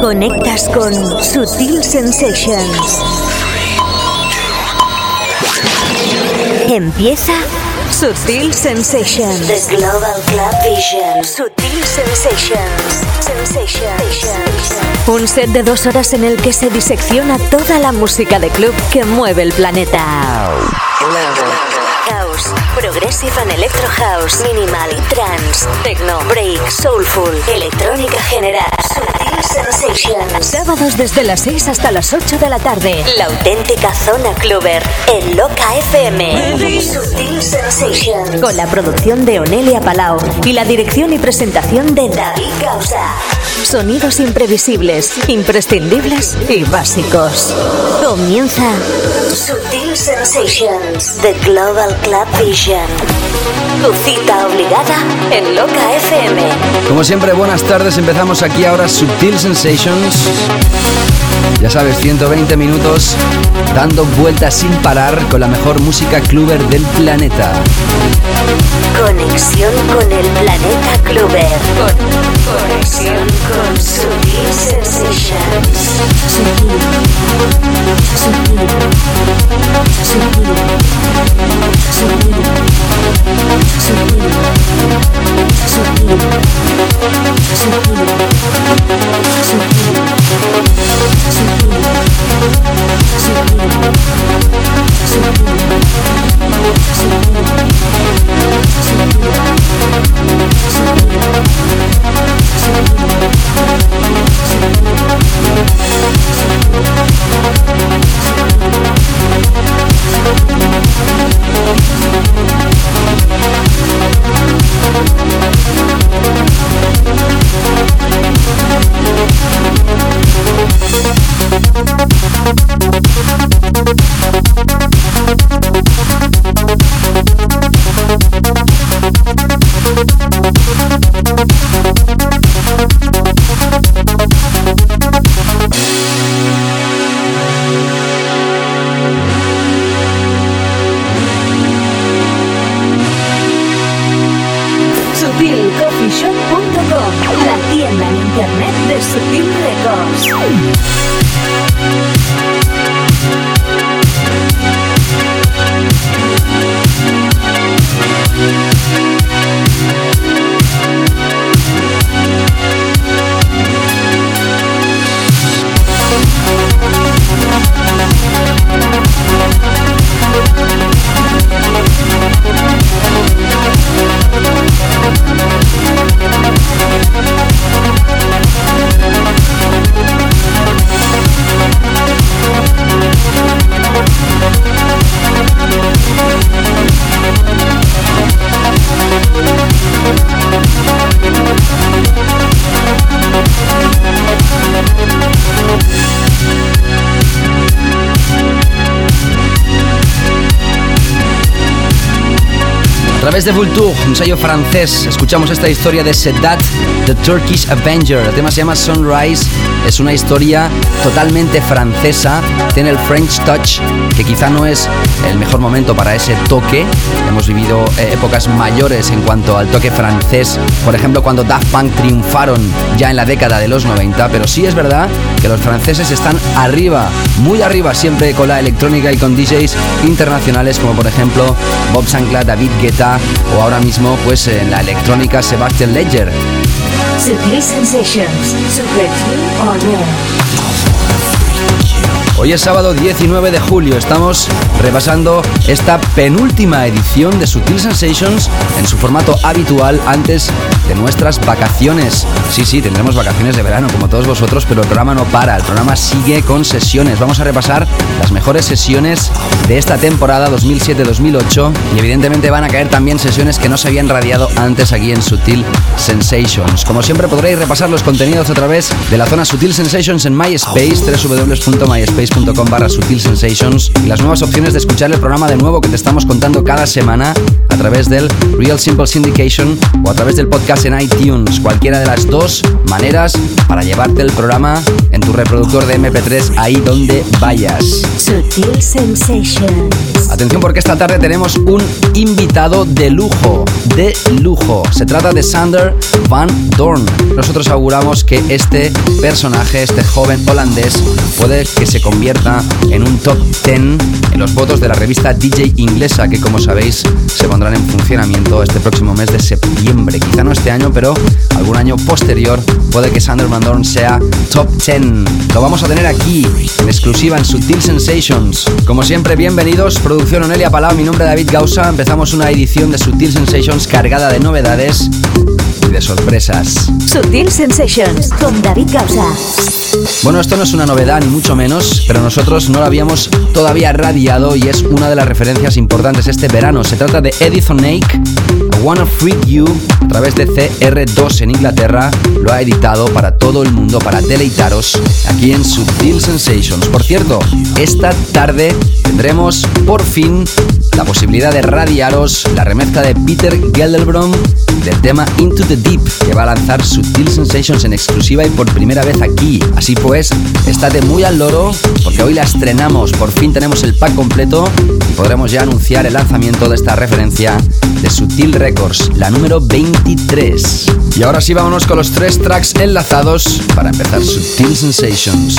Conectas con Sutil Sensations. Empieza Sutil Sensations. The Global Club Vision. Sutil Sensations. Sensations. Un set de dos horas en el que se disecciona toda la música de club que mueve el planeta. Progressive and Electro House, Minimal, Trance, Techno, Break, Soulful, Electrónica General, Sensations. Sábados desde las 6 hasta las 8 de la tarde. La auténtica zona cluber en Loca FM. Sutil Sensations. Con la producción de Onelia Palau y la dirección y presentación de David Causa. Sonidos imprevisibles, imprescindibles y básicos. Comienza Sutil Sensations, The Global Club Vision. Tu cita obligada en Loca FM. Como siempre, buenas tardes. Empezamos aquí ahora Sutil Sensations. Ya sabes, 120 minutos dando vueltas sin parar con la mejor música cluber del planeta. Conexión con el planeta cluber. conexión con Sutil Sensations. Sutil. Sutil. Sutil. Sutil. Sutil. Sutil. Thank través de Vulture, un sello francés, escuchamos esta historia de Sedat, The Turkish Avenger. El tema se llama Sunrise, es una historia totalmente francesa, tiene el French touch, que quizá no es el mejor momento para ese toque. Hemos vivido eh, épocas mayores en cuanto al toque francés, por ejemplo cuando Daft Punk triunfaron ya en la década de los 90, pero sí es verdad que los franceses están arriba, muy arriba siempre con la electrónica y con DJs internacionales como por ejemplo Bob Sancla, David Guetta, o ahora mismo pues en la electrónica Sebastian Ledger. Hoy es sábado 19 de julio, estamos repasando esta penúltima edición de Sutil Sensations en su formato habitual antes de nuestras vacaciones. Sí, sí, tendremos vacaciones de verano como todos vosotros, pero el programa no para, el programa sigue con sesiones. Vamos a repasar las mejores sesiones de esta temporada 2007-2008 y evidentemente van a caer también sesiones que no se habían radiado antes aquí en Sutil Sensations. Como siempre podréis repasar los contenidos a través de la zona Sutil Sensations en MySpace, www.myspace mp3.com barra Sutil Sensations y las nuevas opciones de escuchar el programa de nuevo que te estamos contando cada semana a través del Real Simple Syndication o a través del podcast en iTunes. Cualquiera de las dos maneras para llevarte el programa en tu reproductor de MP3 ahí donde vayas. Atención porque esta tarde tenemos un invitado de lujo, de lujo. Se trata de Sander Van Dorn. Nosotros auguramos que este personaje, este joven holandés, puede que se convierta en un top 10 en los votos de la revista DJ inglesa, que como sabéis se pondrán en funcionamiento este próximo mes de septiembre. Quizá no este año, pero algún año posterior puede que Sander Van Dorn sea top 10. Lo vamos a tener aquí, en exclusiva en Sutil Sensations. Como siempre, bienvenidos. Producción Onelia Palau, mi nombre es David Gausa. Empezamos una edición de Sutil Sensations cargada de novedades y de sorpresas. Sutil Sensations con David Gausa. Bueno, esto no es una novedad ni mucho menos, pero nosotros no lo habíamos todavía radiado y es una de las referencias importantes este verano. Se trata de Edison Nake, I Wanna Freak You, a través de CR2 en Inglaterra. Lo ha editado para todo el mundo, para deleitaros aquí en Sutil Sensations. Por cierto, esta tarde tendremos por fin la posibilidad de radiaros la remezcla de Peter Gelderbrom del tema Into the Deep, que va a lanzar Sutil Sensations en exclusiva y por primera vez aquí. Así pues, estate muy al loro, porque hoy la estrenamos, por fin tenemos el pack completo podremos ya anunciar el lanzamiento de esta referencia de Sutil Records, la número 23. Y ahora sí, vámonos con los tres tracks enlazados para empezar Sutil Sensations.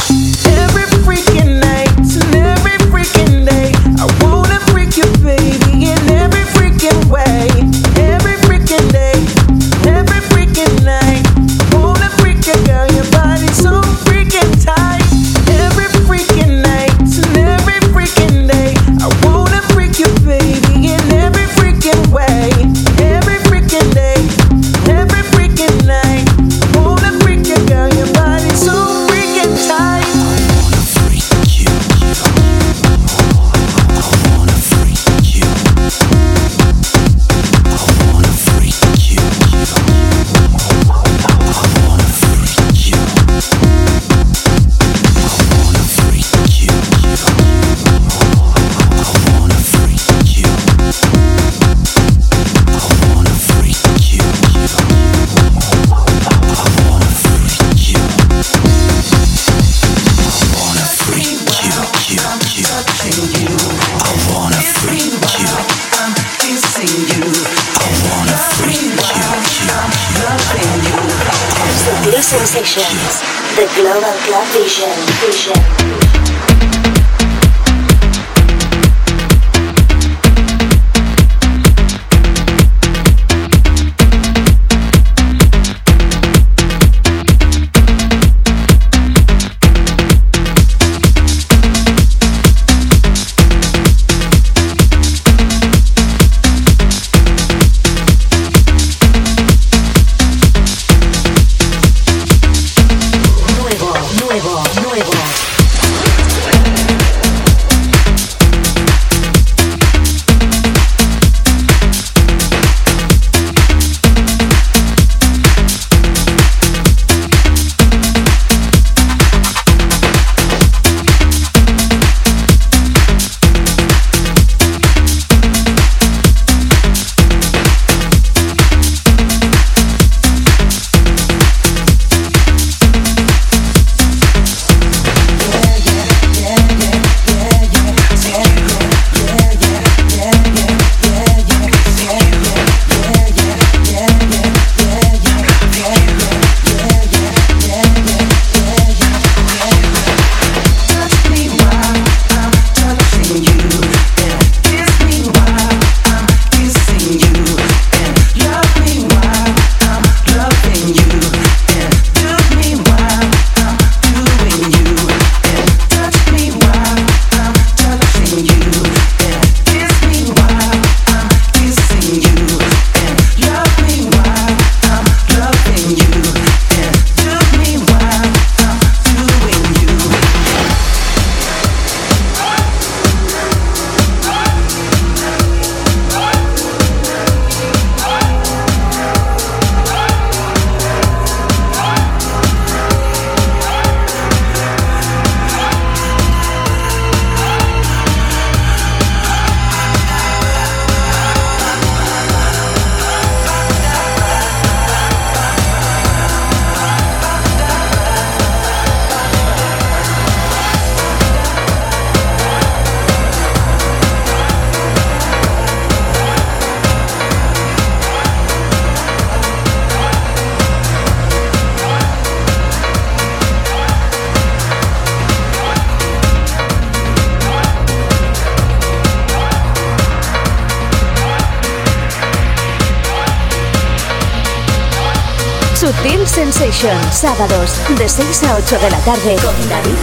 Sutil Sensation, sábados de 6 a 8 de la tarde con David.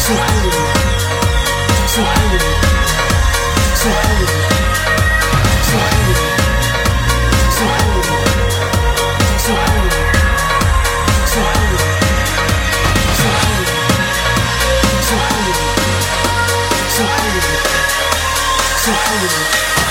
Sutil. so cool. so hungry, so hungry, so hungry, so hungry, so hungry, so hungry, so hungry, so hungry, so hungry.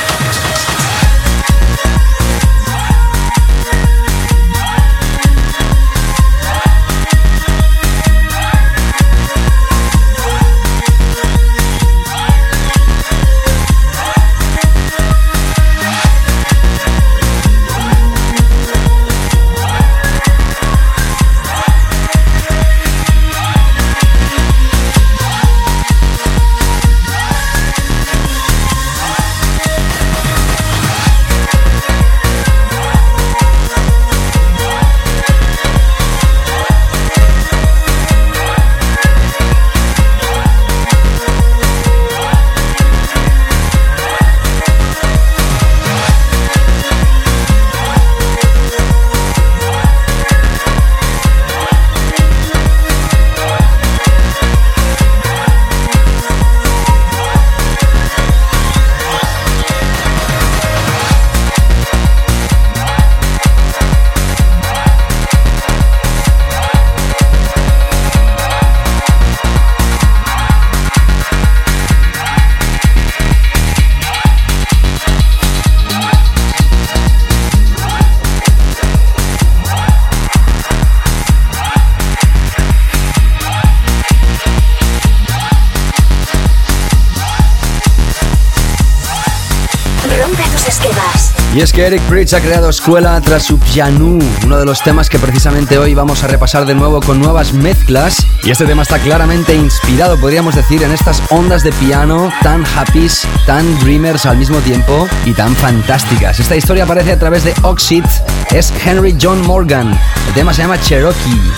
Es que Eric Bridge ha creado escuela tras su piano, uno de los temas que precisamente hoy vamos a repasar de nuevo con nuevas mezclas. Y este tema está claramente inspirado, podríamos decir, en estas ondas de piano tan happy, tan dreamers al mismo tiempo y tan fantásticas. Esta historia aparece a través de Oxid, es Henry John Morgan. El tema se llama Cherokee.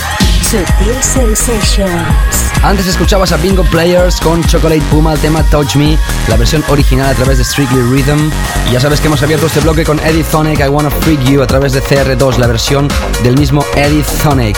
Antes escuchabas a Bingo Players con Chocolate Puma, el tema Touch Me, la versión original a través de Strictly Rhythm. Y ya sabes que hemos abierto este bloque con Eddie Thonic, I Wanna Freak You, a través de CR2, la versión del mismo Eddie Thonic.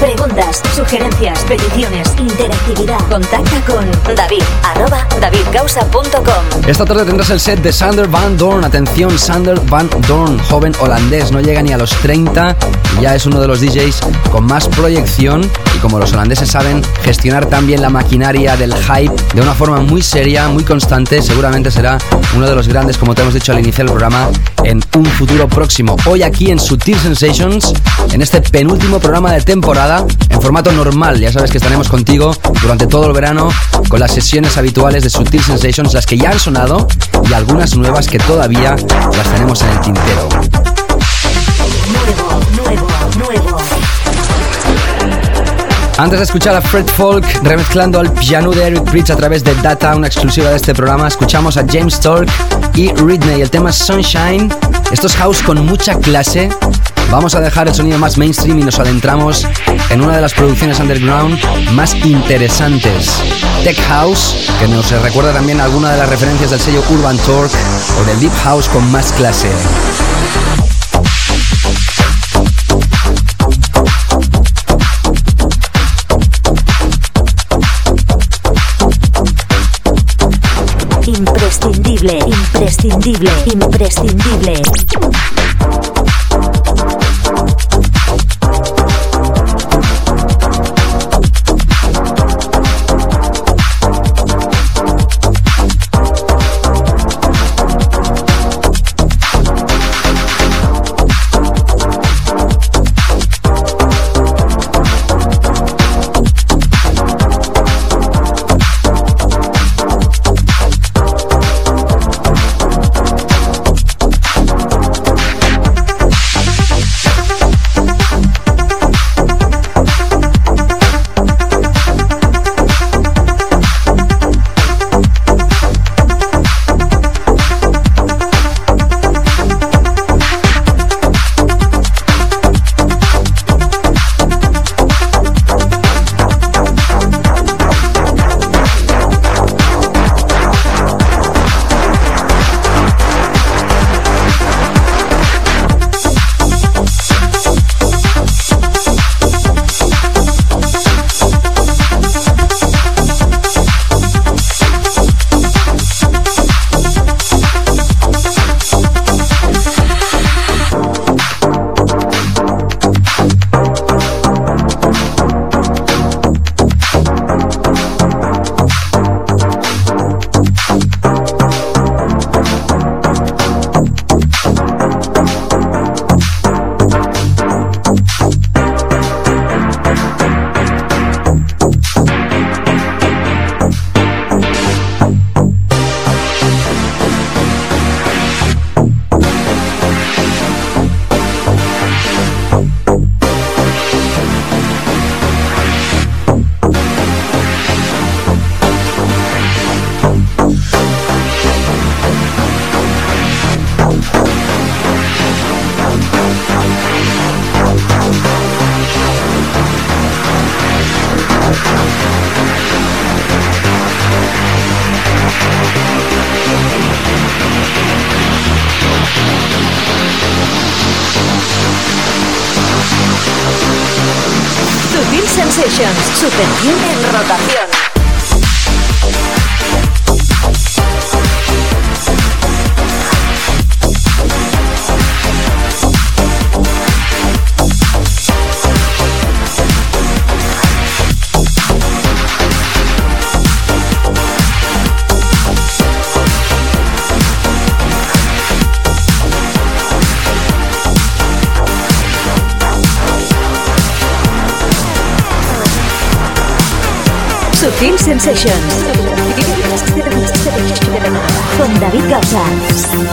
Preguntas, sugerencias, peticiones, interactividad. Contacta con David, arroba davidgausa.com. Esta tarde tendrás el set de Sander Van Dorn. Atención, Sander Van Dorn, joven holandés, no llega ni a los 30 y ya es uno de los DJs con más proyección y como los holandeses saben gestionar también la maquinaria del hype de una forma muy seria, muy constante, seguramente será uno de los grandes, como te hemos dicho al iniciar el programa, en un futuro próximo. Hoy aquí en Sutil Sensations, en este penúltimo programa de temporada, en formato normal, ya sabes que estaremos contigo durante todo el verano con las sesiones habituales de Sutil Sensations, las que ya han sonado y algunas nuevas que todavía las tenemos en el tintero. Antes de escuchar a Fred Folk remezclando al piano de Eric Bridge a través de Data, una exclusiva de este programa, escuchamos a James Tork y Ridney. El tema Sunshine. Esto es house con mucha clase. Vamos a dejar el sonido más mainstream y nos adentramos en una de las producciones underground más interesantes. Tech House, que nos recuerda también alguna de las referencias del sello Urban Torque o del Deep House con más clase. Imprescindible, imprescindible, imprescindible. Sensations. Super en rotación. Sensations. Con David Gausa.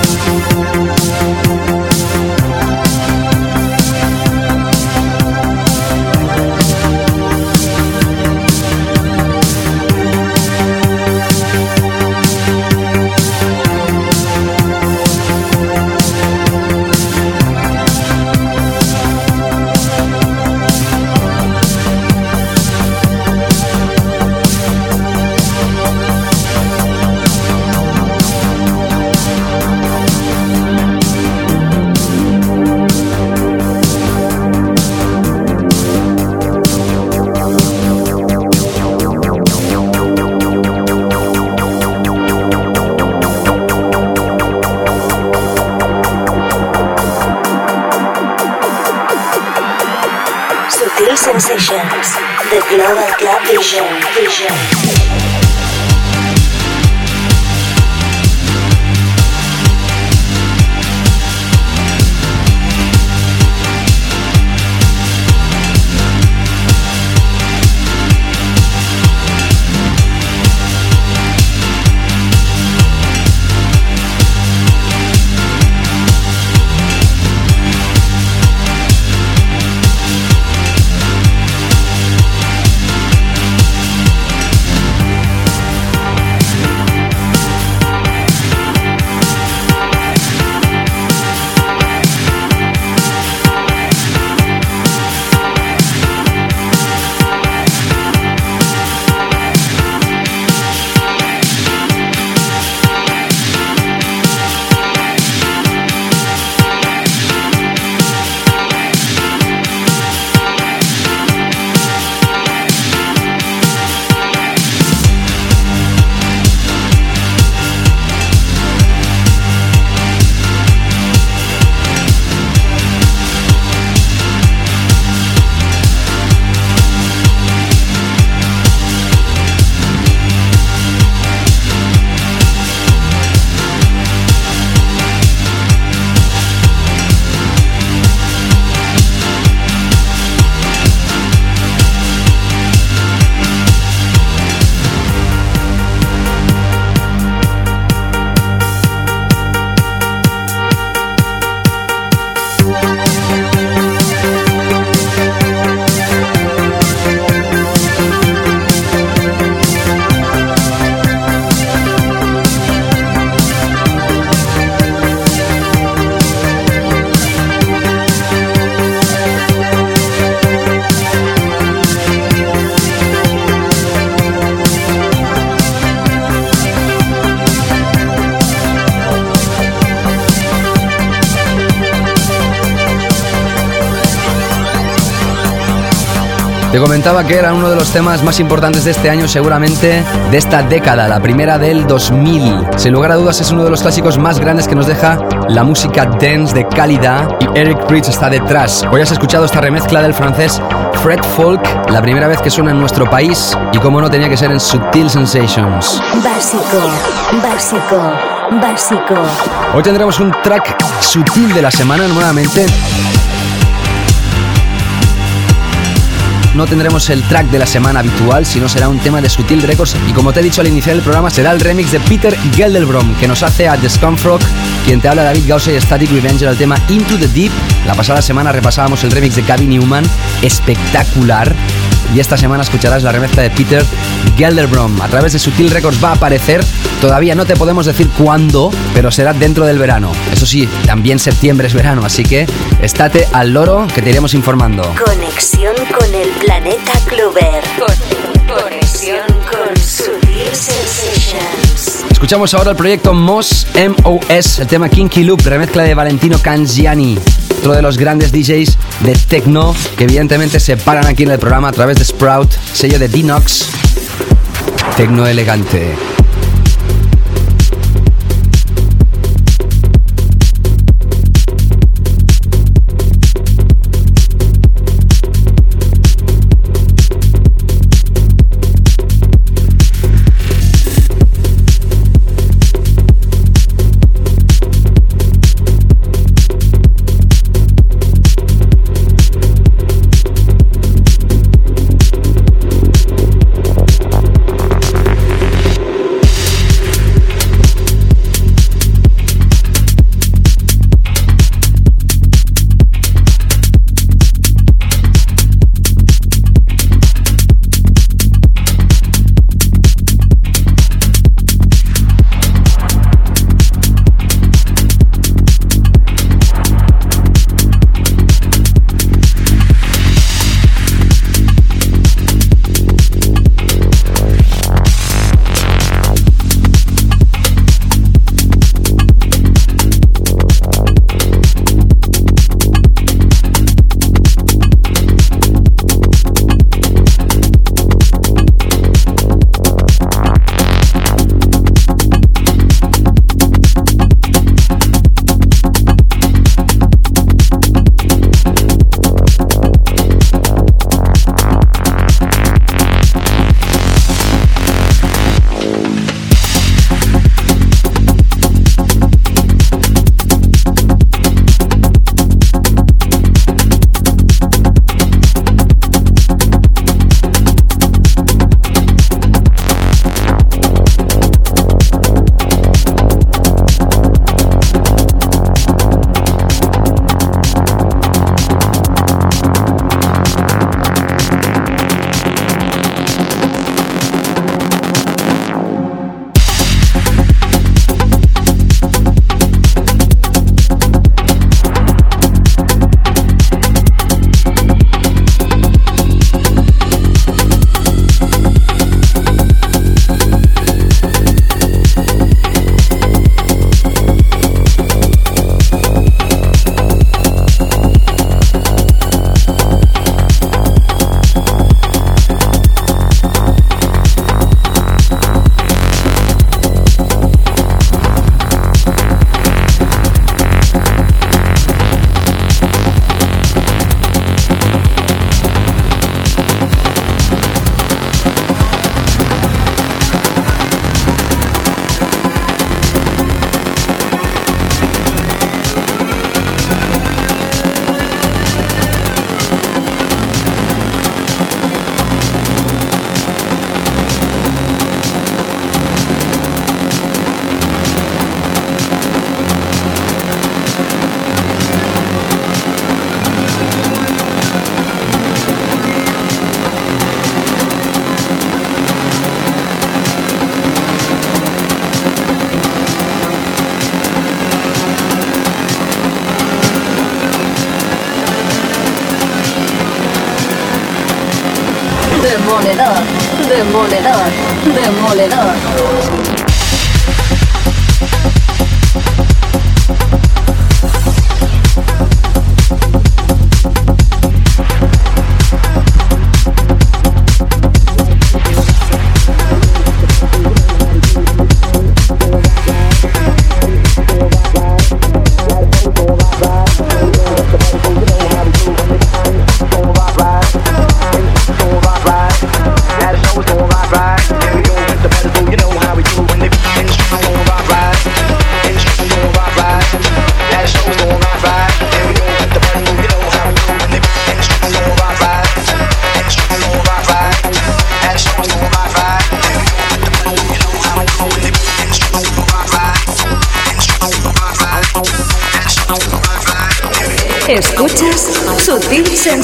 Comentaba que era uno de los temas más importantes de este año, seguramente de esta década, la primera del 2000. Sin lugar a dudas es uno de los clásicos más grandes que nos deja la música dance de calidad y Eric Pritch está detrás. Hoy has escuchado esta remezcla del francés Fred Folk, la primera vez que suena en nuestro país y como no tenía que ser en Sutil Sensations. Básico, básico, básico. Hoy tendremos un track sutil de la semana nuevamente no tendremos el track de la semana habitual, sino será un tema de Sutil Records. Y como te he dicho al iniciar el programa, será el remix de Peter Geldelbrom, que nos hace a The Scumfrog, quien te habla David Gauss y Static Revenger al tema Into the Deep. La pasada semana repasábamos el remix de Gavin Newman, espectacular. Y esta semana escucharás la remezcla de Peter Gelderbrom. A través de Sutil Records va a aparecer. Todavía no te podemos decir cuándo, pero será dentro del verano. Eso sí, también septiembre es verano, así que estate al loro que te iremos informando. Conexión con el planeta Clover. conexión con Sutil Sensations. Escuchamos ahora el proyecto MOS MOS, el tema Kinky Loop, remezcla de Valentino Cangiani. Otro de los grandes DJs de techno que evidentemente se paran aquí en el programa a través de Sprout, sello de Dinox. Tecno elegante.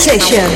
Sensations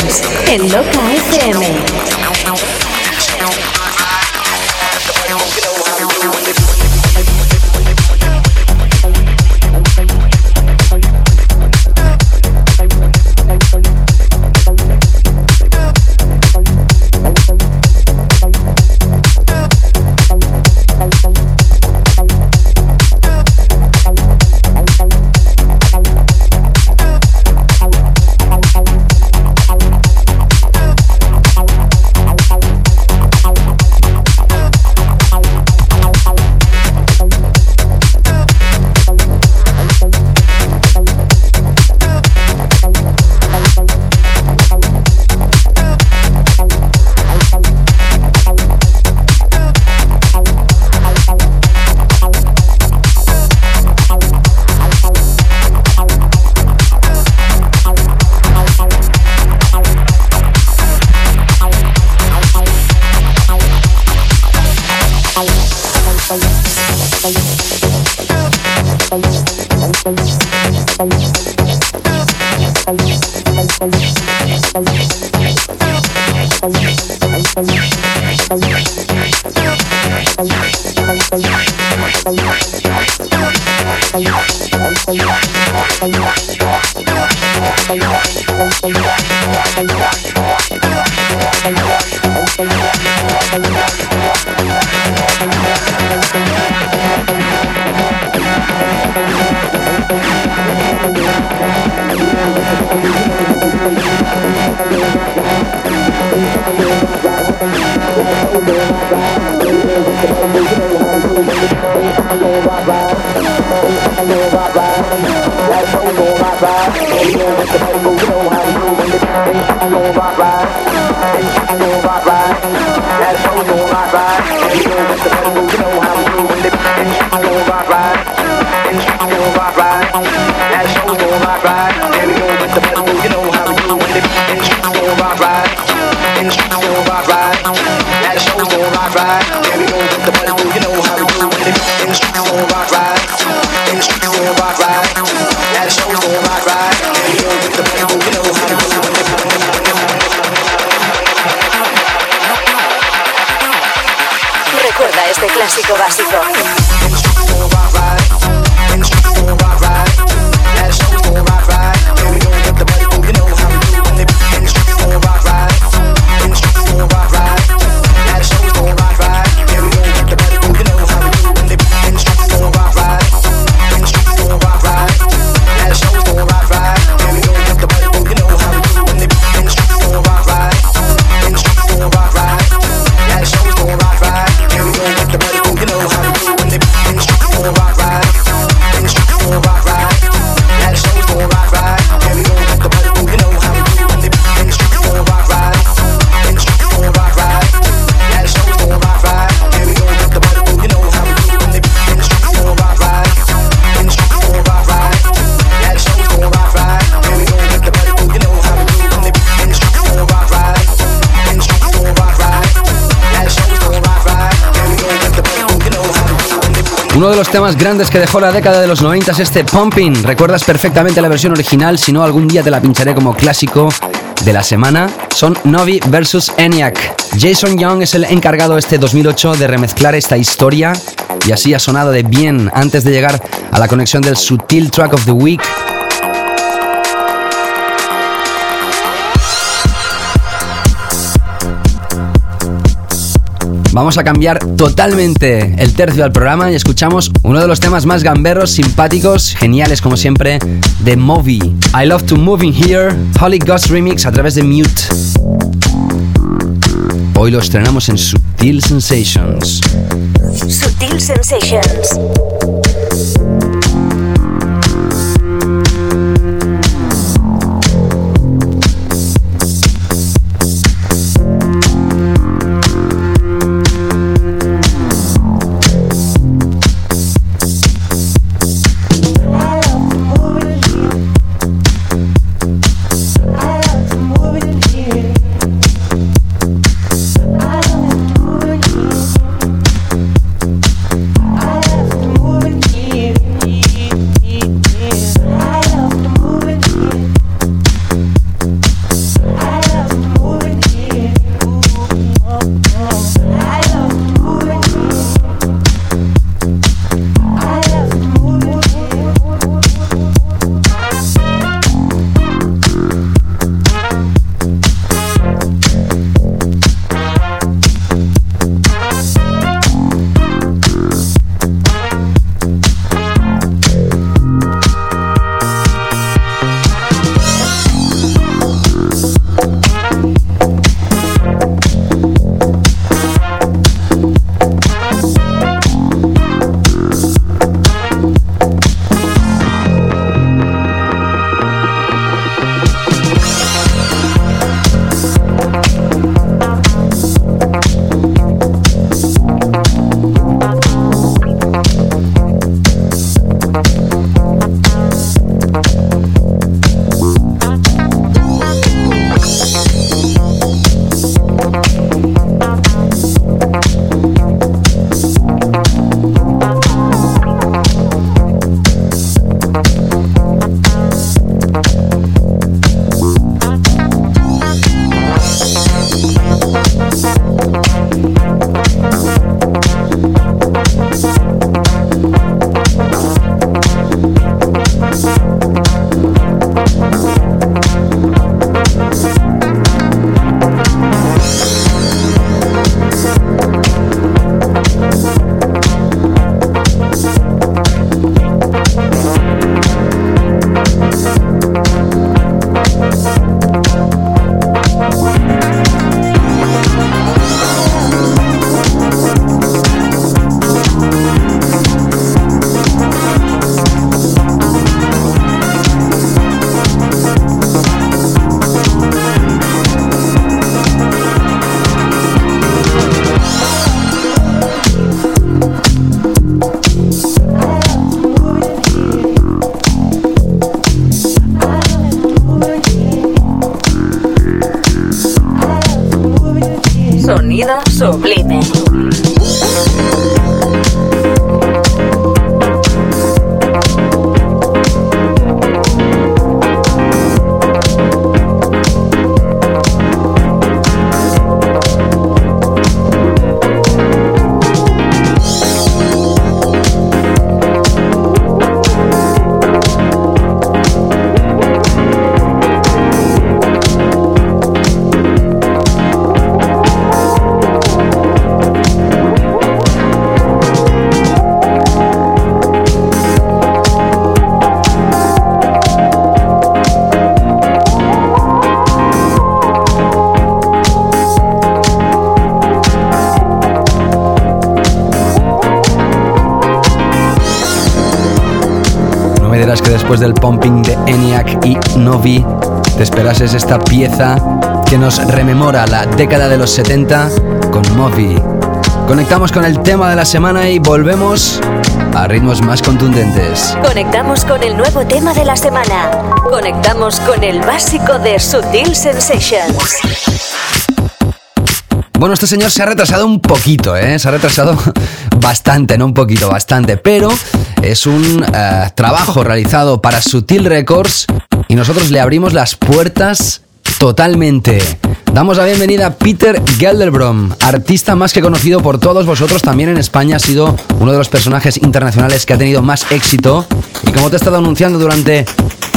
Uno de los temas grandes que dejó la década de los 90 es este Pumping. Recuerdas perfectamente la versión original, si no algún día te la pincharé como clásico de la semana. Son Novi versus ENIAC. Jason Young es el encargado este 2008 de remezclar esta historia y así ha sonado de bien antes de llegar a la conexión del Sutil Track of the Week Vamos a cambiar totalmente el tercio al programa y escuchamos uno de los temas más gamberros, simpáticos, geniales como siempre, de Movie. I Love to Move in Here, Holly Ghost Remix a través de Mute. Hoy lo estrenamos en Subtil Sensations. Subtil Sensations. Esperases esta pieza que nos rememora la década de los 70 con Movi. Conectamos con el tema de la semana y volvemos a ritmos más contundentes. Conectamos con el nuevo tema de la semana. Conectamos con el básico de Sutil Sensations. Bueno, este señor se ha retrasado un poquito, ¿eh? Se ha retrasado bastante, no un poquito, bastante. Pero es un eh, trabajo realizado para Sutil Records y nosotros le abrimos las puertas totalmente. Damos la bienvenida a Peter Gelderbrom, artista más que conocido por todos vosotros, también en España ha sido uno de los personajes internacionales que ha tenido más éxito. Y como te he estado anunciando durante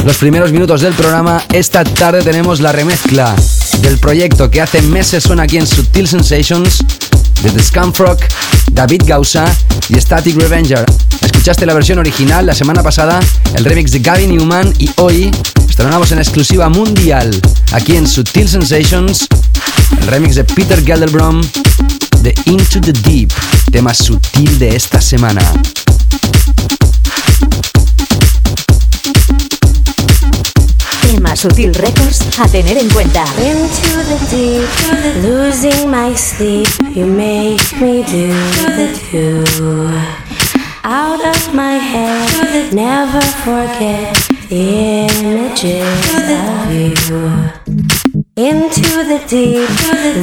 los primeros minutos del programa, esta tarde tenemos la remezcla del proyecto que hace meses suena aquí en Subtil Sensations de The Scumfrog, David Gausa y Static Revenger. Escuchaste la versión original la semana pasada, el remix de Gavin Newman y hoy estrenamos en exclusiva mundial aquí en Subtil Sensations el remix de Peter Gelderbrom de Into the Deep, tema sutil de esta semana. Tema Sutil Records a tener en cuenta. Into the deep, losing my sleep. You make me do the two. Out of my head, never forget images of you. Into the deep,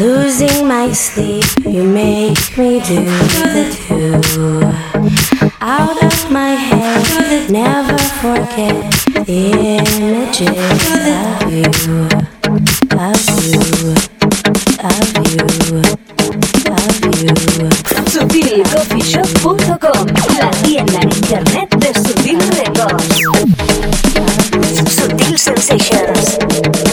losing my sleep. You make me do the two. Out of my head, never forget the images of you, of you, of you, of you. SutilCoffeeShop.com La tienda en internet de Sutil Records. Sutil Sensations.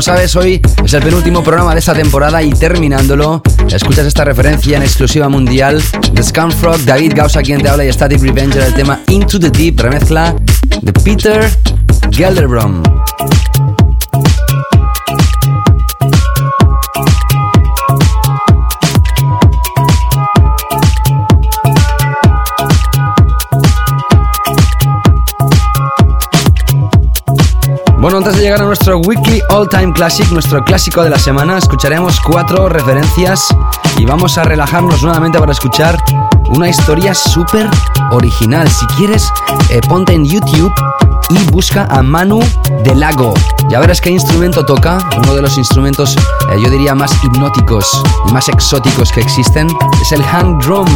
Como sabes, hoy es el penúltimo programa de esta temporada y terminándolo, escuchas esta referencia en exclusiva mundial de Scumfrog, David Gausa quien te habla y Static Revenger, el tema Into the Deep, remezcla de Peter Gelderbrom. Bueno, antes de llegar a nuestro Weekly All Time Classic, nuestro clásico de la semana, escucharemos cuatro referencias y vamos a relajarnos nuevamente para escuchar una historia súper original. Si quieres, eh, ponte en YouTube y busca a Manu del Lago. Ya verás qué instrumento toca, uno de los instrumentos, eh, yo diría, más hipnóticos y más exóticos que existen. Es el hang drum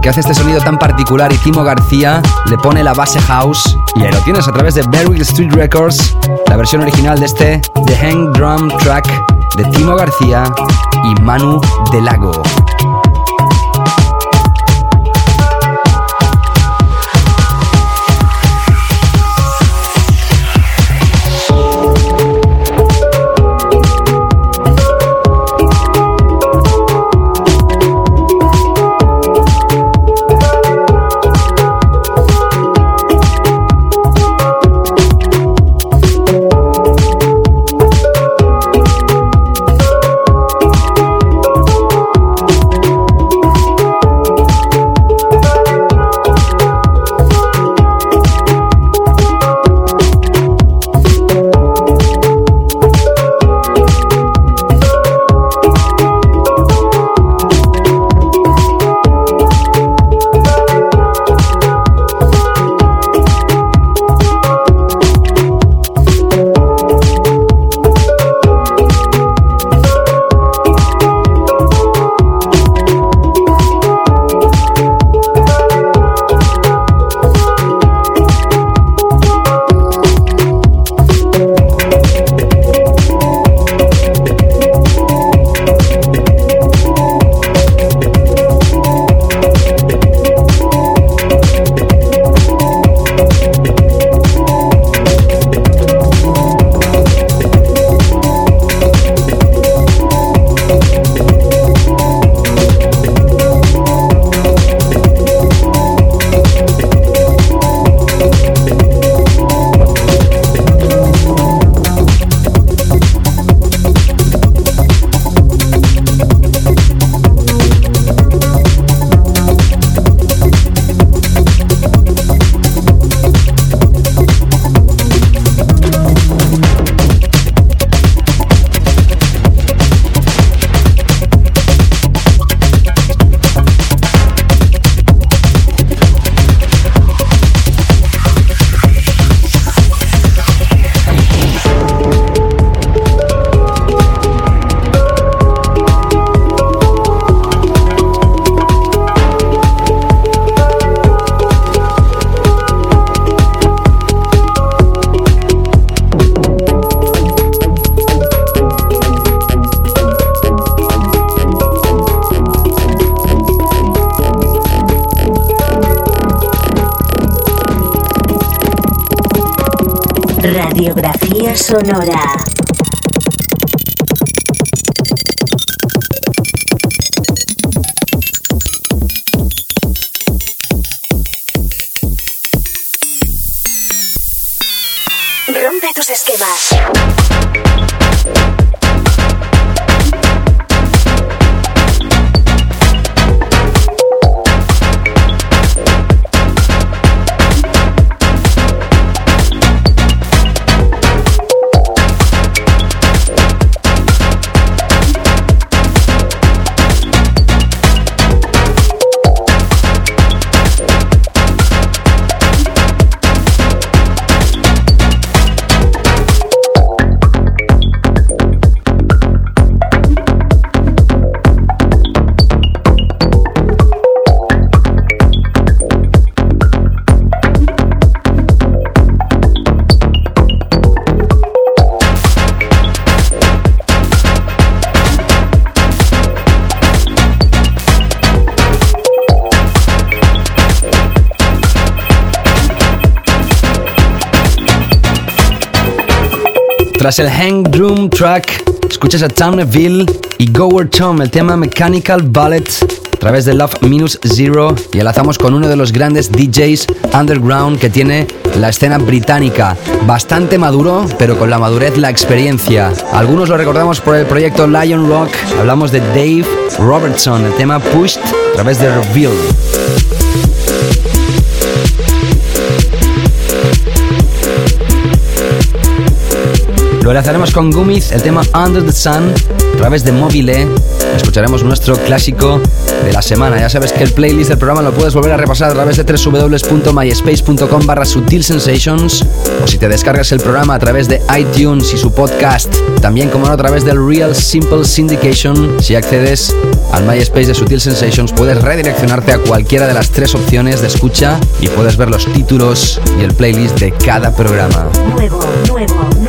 que hace este sonido tan particular y Timo García le pone la base house y ahí lo tienes a través de Berwick Street Records, la versión original de este The Hang Drum Track de Timo García y Manu Delago. Sonora. Tras el Hang Drum Track, escuchas a Townville y Gower Tom, el tema Mechanical Ballet a través de Love Minus Zero y enlazamos con uno de los grandes DJs underground que tiene la escena británica. Bastante maduro, pero con la madurez la experiencia. Algunos lo recordamos por el proyecto Lion Rock. Hablamos de Dave Robertson, el tema Pushed a través de Reveal. Lo enlazaremos con Gumiz, el tema Under the Sun, a través de Mobile. Escucharemos nuestro clásico de la semana. Ya sabes que el playlist del programa lo puedes volver a repasar a través de www.myspace.com barra Sensations o si te descargas el programa a través de iTunes y su podcast. También, como no, a través del Real Simple Syndication. Si accedes al MySpace de Sutil Sensations puedes redireccionarte a cualquiera de las tres opciones de escucha y puedes ver los títulos y el playlist de cada programa. Nuevo, nuevo, nuevo,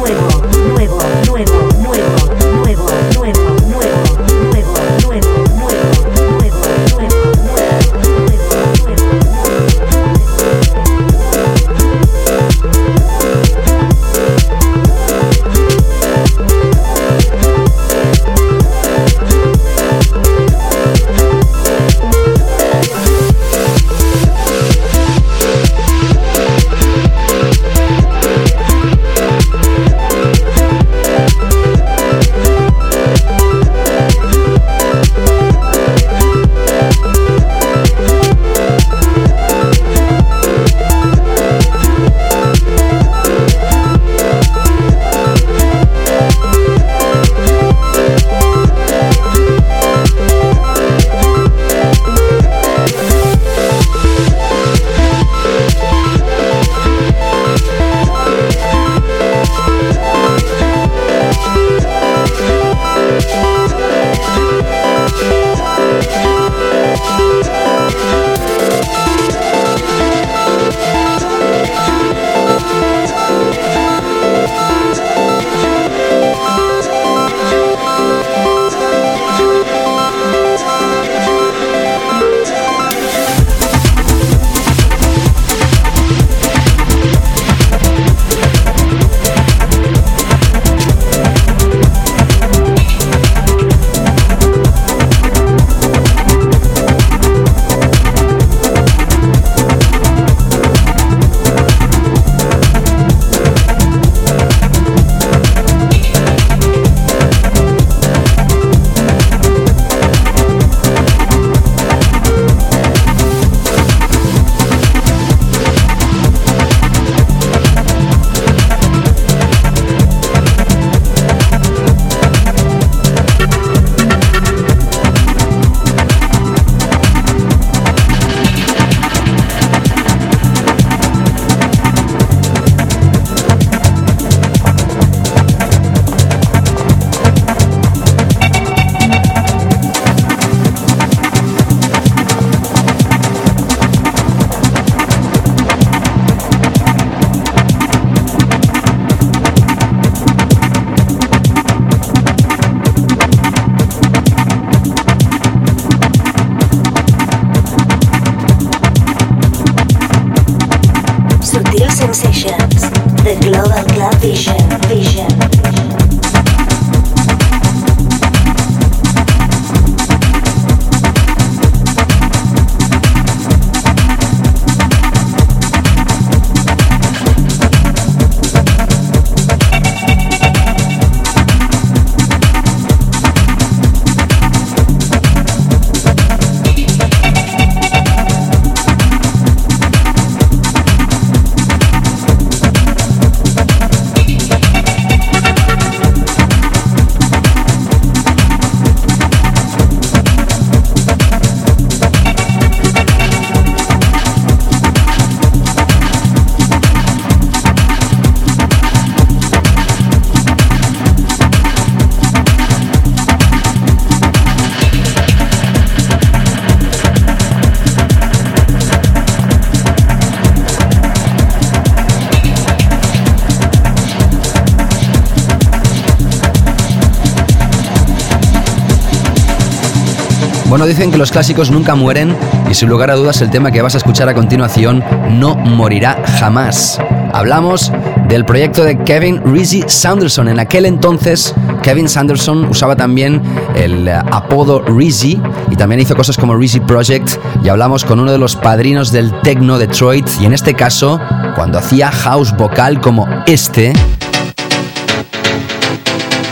Bueno, dicen que los clásicos nunca mueren y sin lugar a dudas el tema que vas a escuchar a continuación no morirá jamás. Hablamos del proyecto de Kevin Rizzy Sanderson. En aquel entonces, Kevin Sanderson usaba también el eh, apodo Rizzy y también hizo cosas como Rizzy Project. Y hablamos con uno de los padrinos del techno Detroit. Y en este caso, cuando hacía house vocal como este,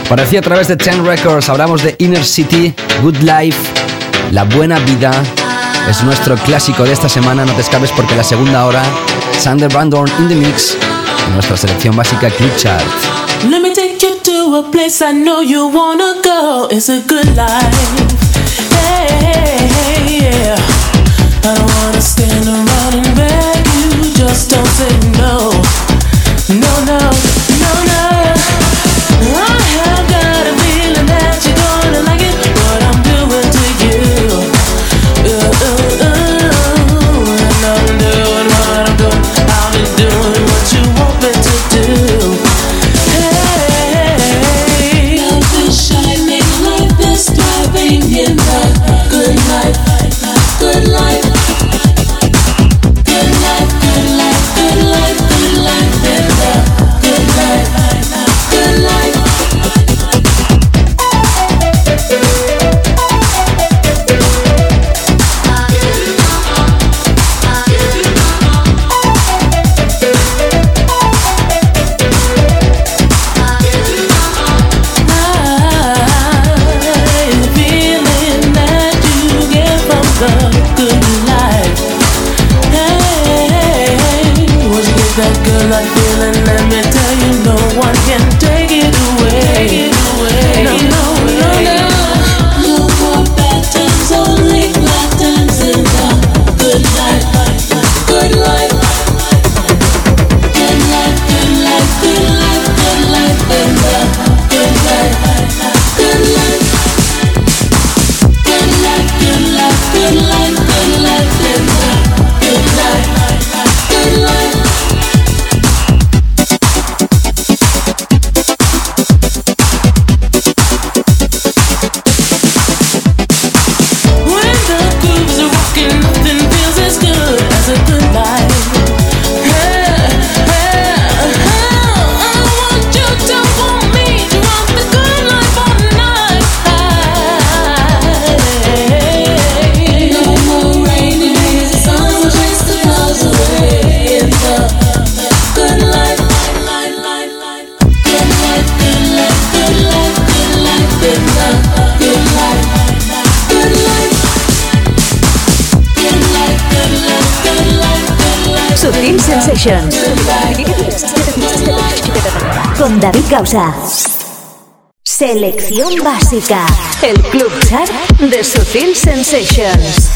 Parecía a través de Ten Records, hablamos de Inner City, Good Life, La Buena Vida. Es nuestro clásico de esta semana, no te escapes porque la segunda hora, Sander Van Dorn in the Mix, en nuestra selección básica Club Chart. Let me take you to a place I know you wanna go. It's a good life. Hey, hey, yeah. I don't wanna stand around and beg you. Just don't say no. No, no, no, no. I have got a feeling that you're gonna like it. Con David Gausa. Selección básica. El Club Chart de Sutil Sensations.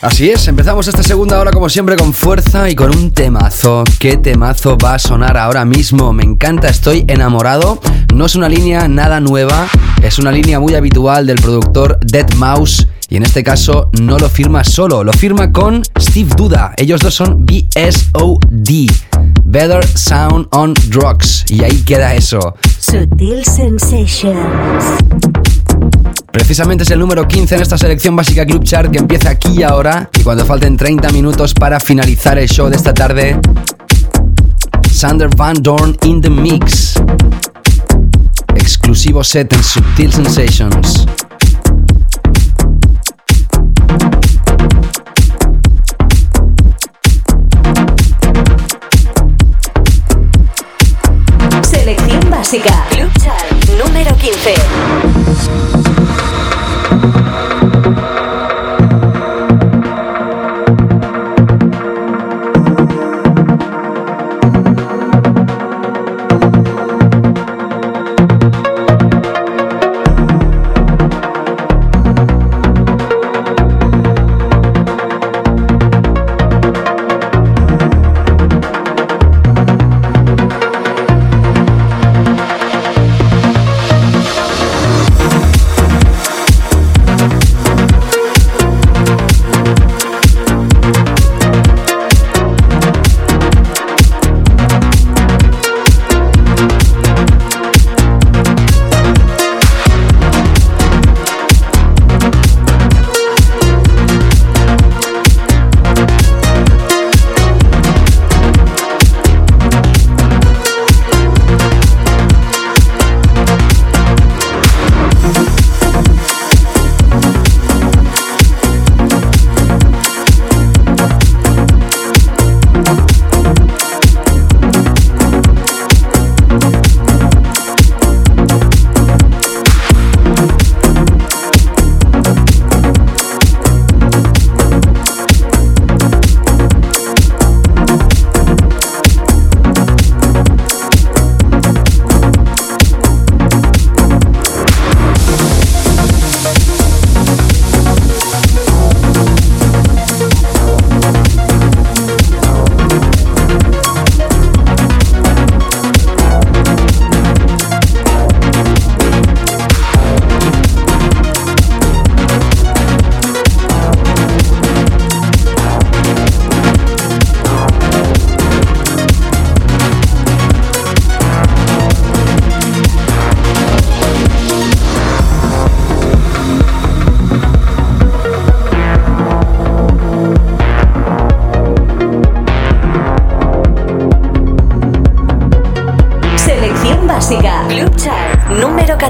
Así es, empezamos esta segunda hora como siempre con fuerza y con un temazo. ¿Qué temazo va a sonar ahora mismo? Me encanta, estoy enamorado. No es una línea nada nueva, es una línea muy habitual del productor Dead Mouse y en este caso no lo firma solo, lo firma con Steve Duda. Ellos dos son BSOD. Better Sound on Drugs. Y ahí queda eso. Sutil Sensations. Precisamente es el número 15 en esta selección básica Club Chart que empieza aquí y ahora. Y cuando falten 30 minutos para finalizar el show de esta tarde, Sander Van Dorn in the Mix. Exclusivo set en Subtil Sensations. Básica. Club Chart número 15.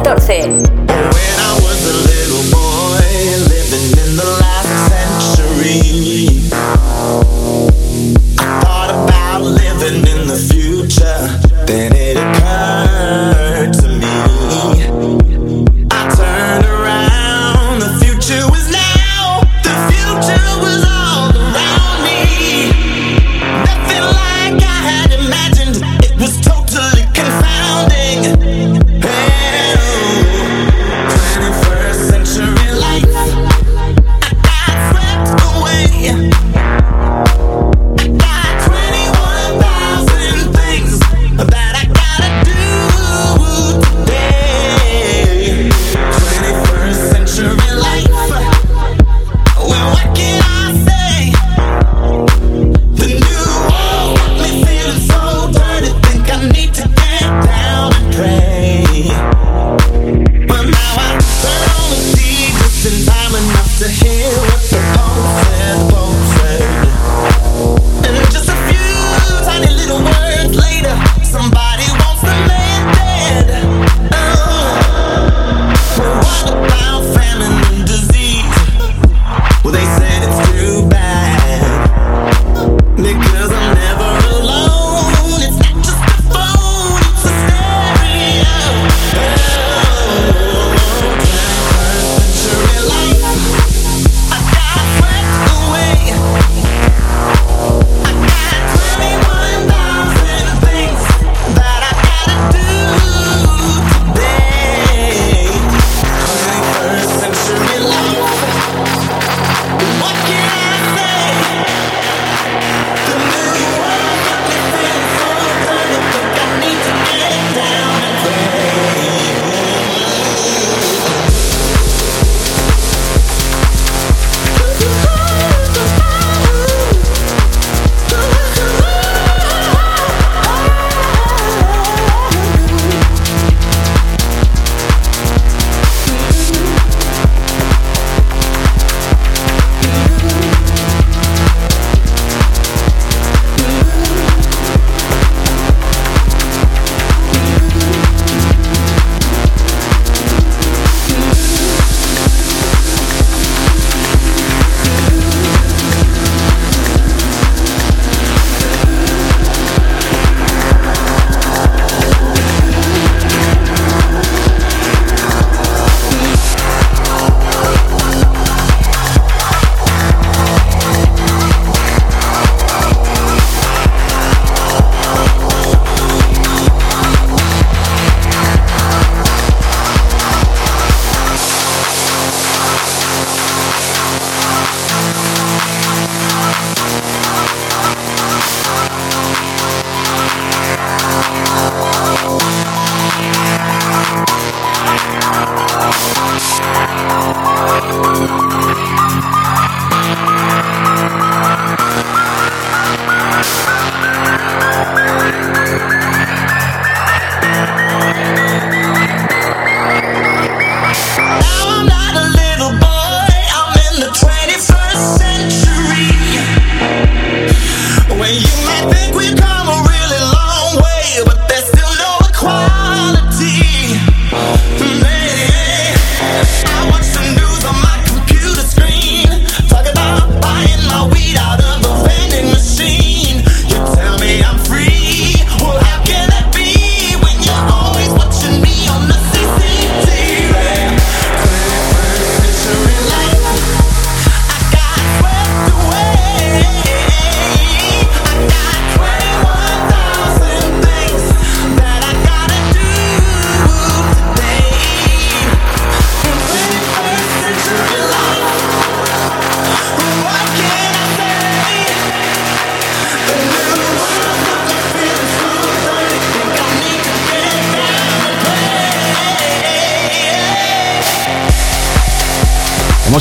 14.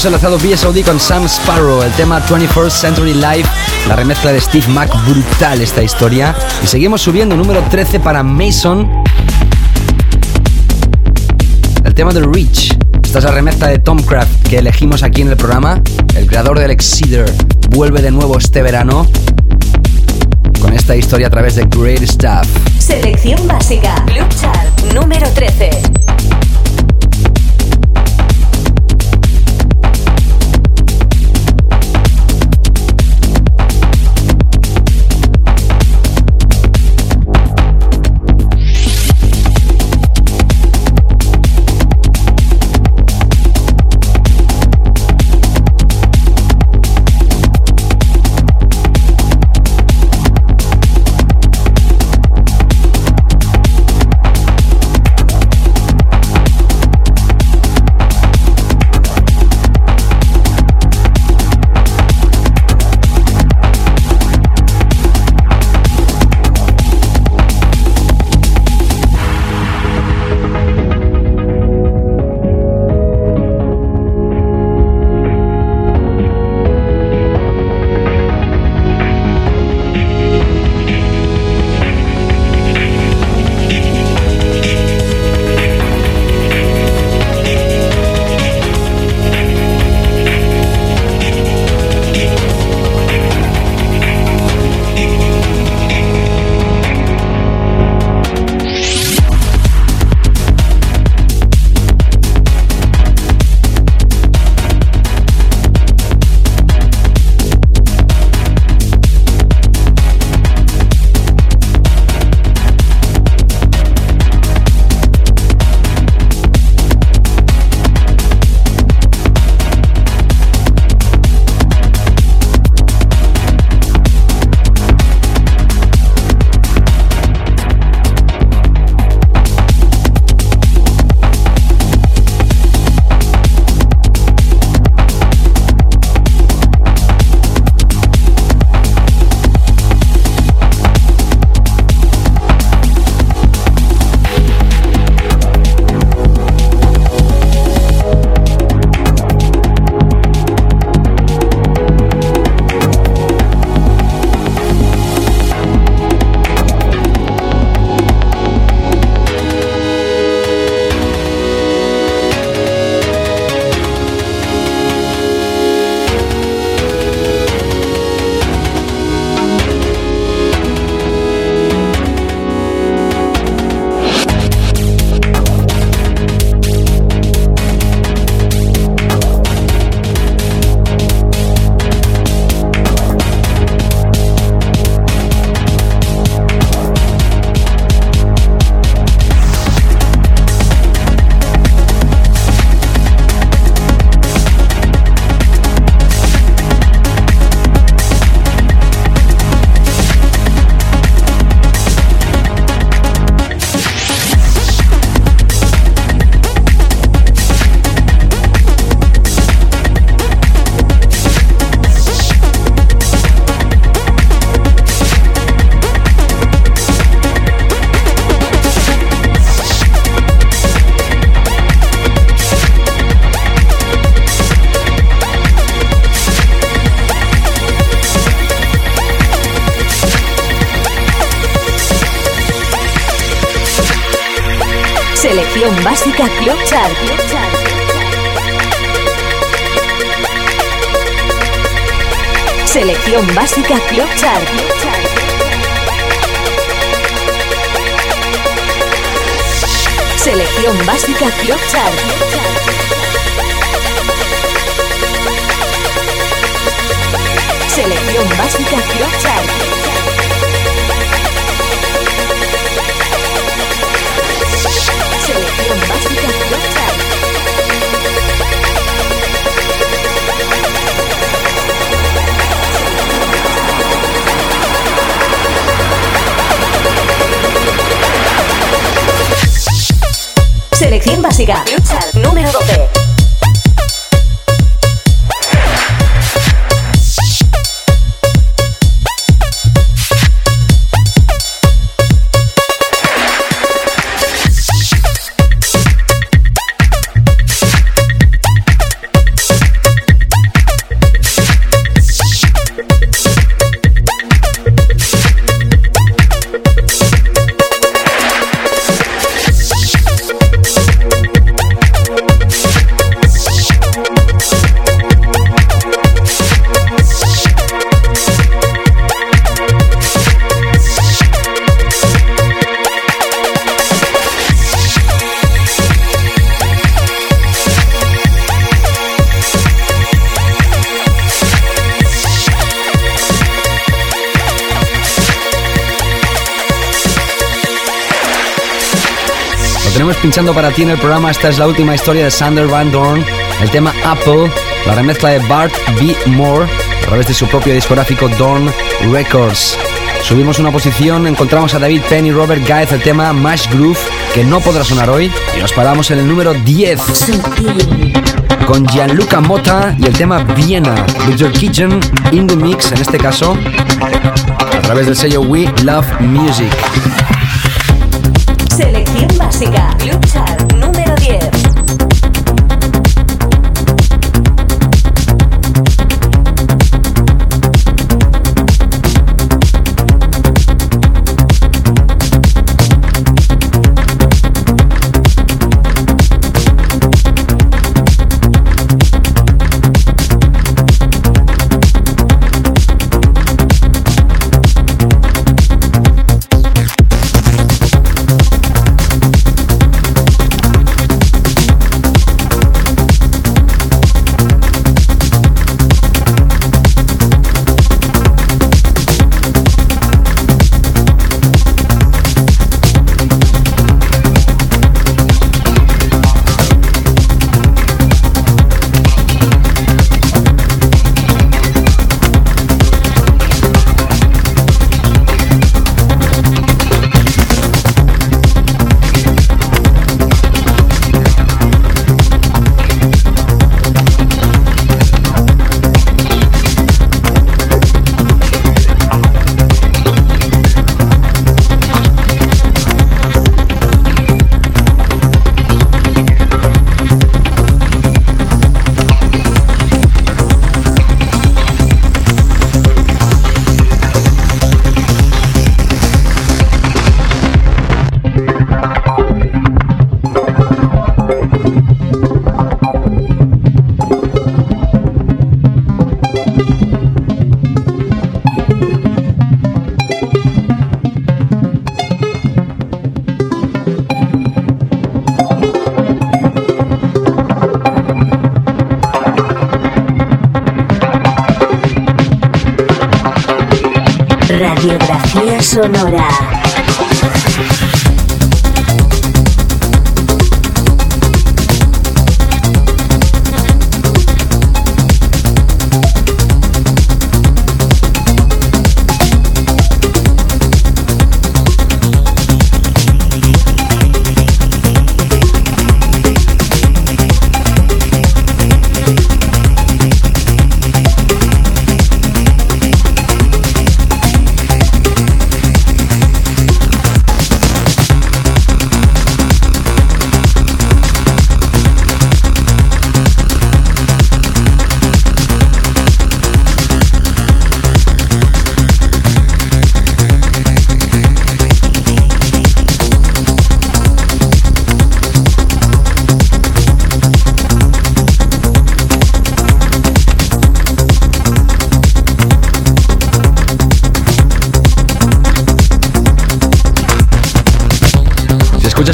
Hemos enlazado BSOD con Sam Sparrow, el tema 21st Century Life, la remezcla de Steve Mac, brutal esta historia. Y seguimos subiendo, número 13 para Mason. El tema de Reach. Esta es la remezcla de Tom Craft que elegimos aquí en el programa. El creador del Exceeder vuelve de nuevo este verano con esta historia a través de Great Stuff. Selección básica, Club Chart. número 13. Pinchando para ti en el programa. Esta es la última historia de Sander Van Dorn, el tema Apple, la remezcla de Bart B. Moore a través de su propio discográfico Dorn Records. Subimos una posición, encontramos a David Penn y Robert Guy el tema Mash Groove, que no podrá sonar hoy, y nos paramos en el número 10 con Gianluca Motta y el tema Viena, Your Kitchen in the Mix, en este caso, a través del sello We Love Music. Básica, Club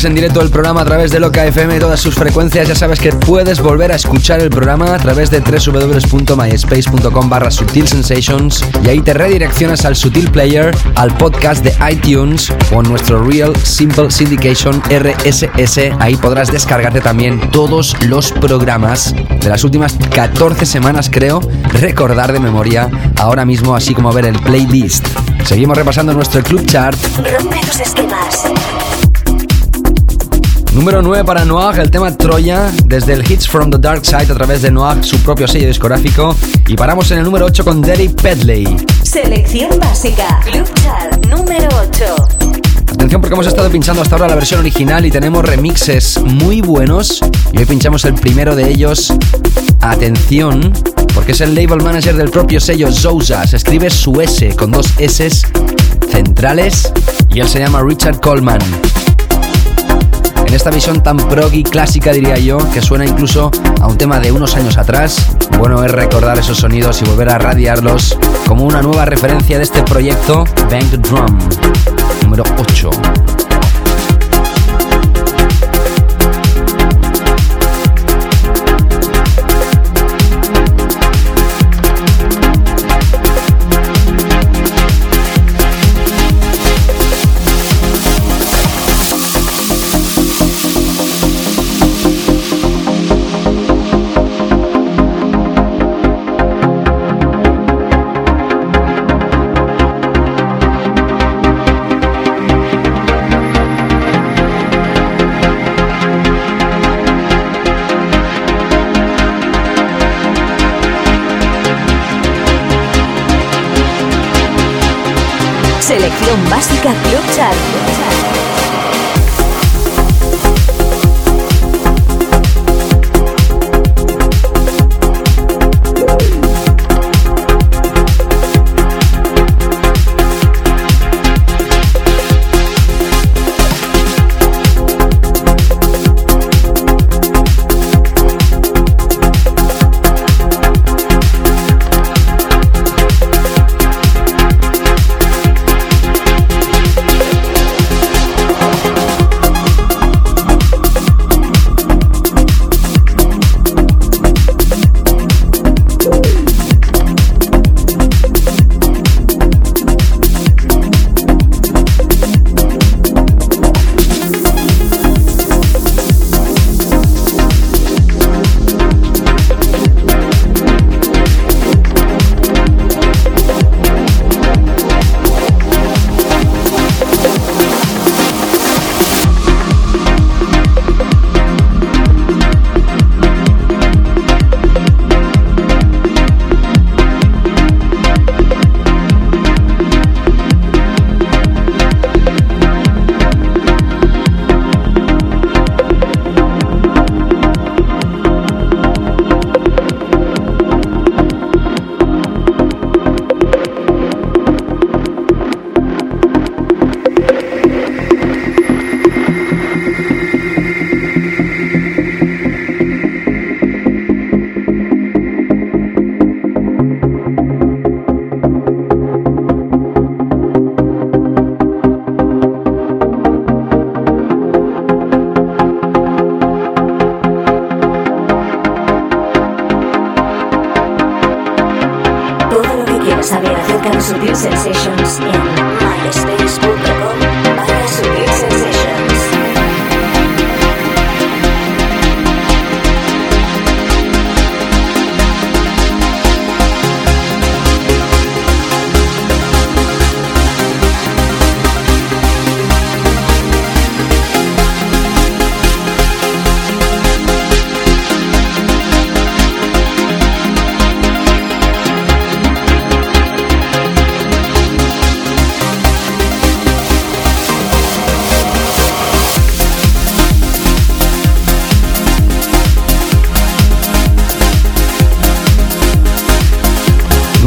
en directo el programa a través de Loca FM, todas sus frecuencias, ya sabes que puedes volver a escuchar el programa a través de www.myspace.com barra Sutil Sensations y ahí te redireccionas al Sutil Player, al podcast de iTunes o nuestro Real Simple Syndication RSS. Ahí podrás descargarte también todos los programas de las últimas 14 semanas, creo, recordar de memoria ahora mismo, así como ver el playlist. Seguimos repasando nuestro club chart. Número 9 para Noir, el tema Troya, desde el Hits from the Dark Side a través de Noir, su propio sello discográfico. Y paramos en el número 8 con Derry Pedley. Selección básica, Club Chart, número 8. Atención porque hemos estado pinchando hasta ahora la versión original y tenemos remixes muy buenos. Y hoy pinchamos el primero de ellos. Atención, porque es el label manager del propio sello Sousa. Se escribe su S con dos S centrales y él se llama Richard Coleman en esta visión tan proggy clásica diría yo, que suena incluso a un tema de unos años atrás. Bueno es recordar esos sonidos y volver a radiarlos como una nueva referencia de este proyecto Bang Drum número 8. Clásica Club Chart.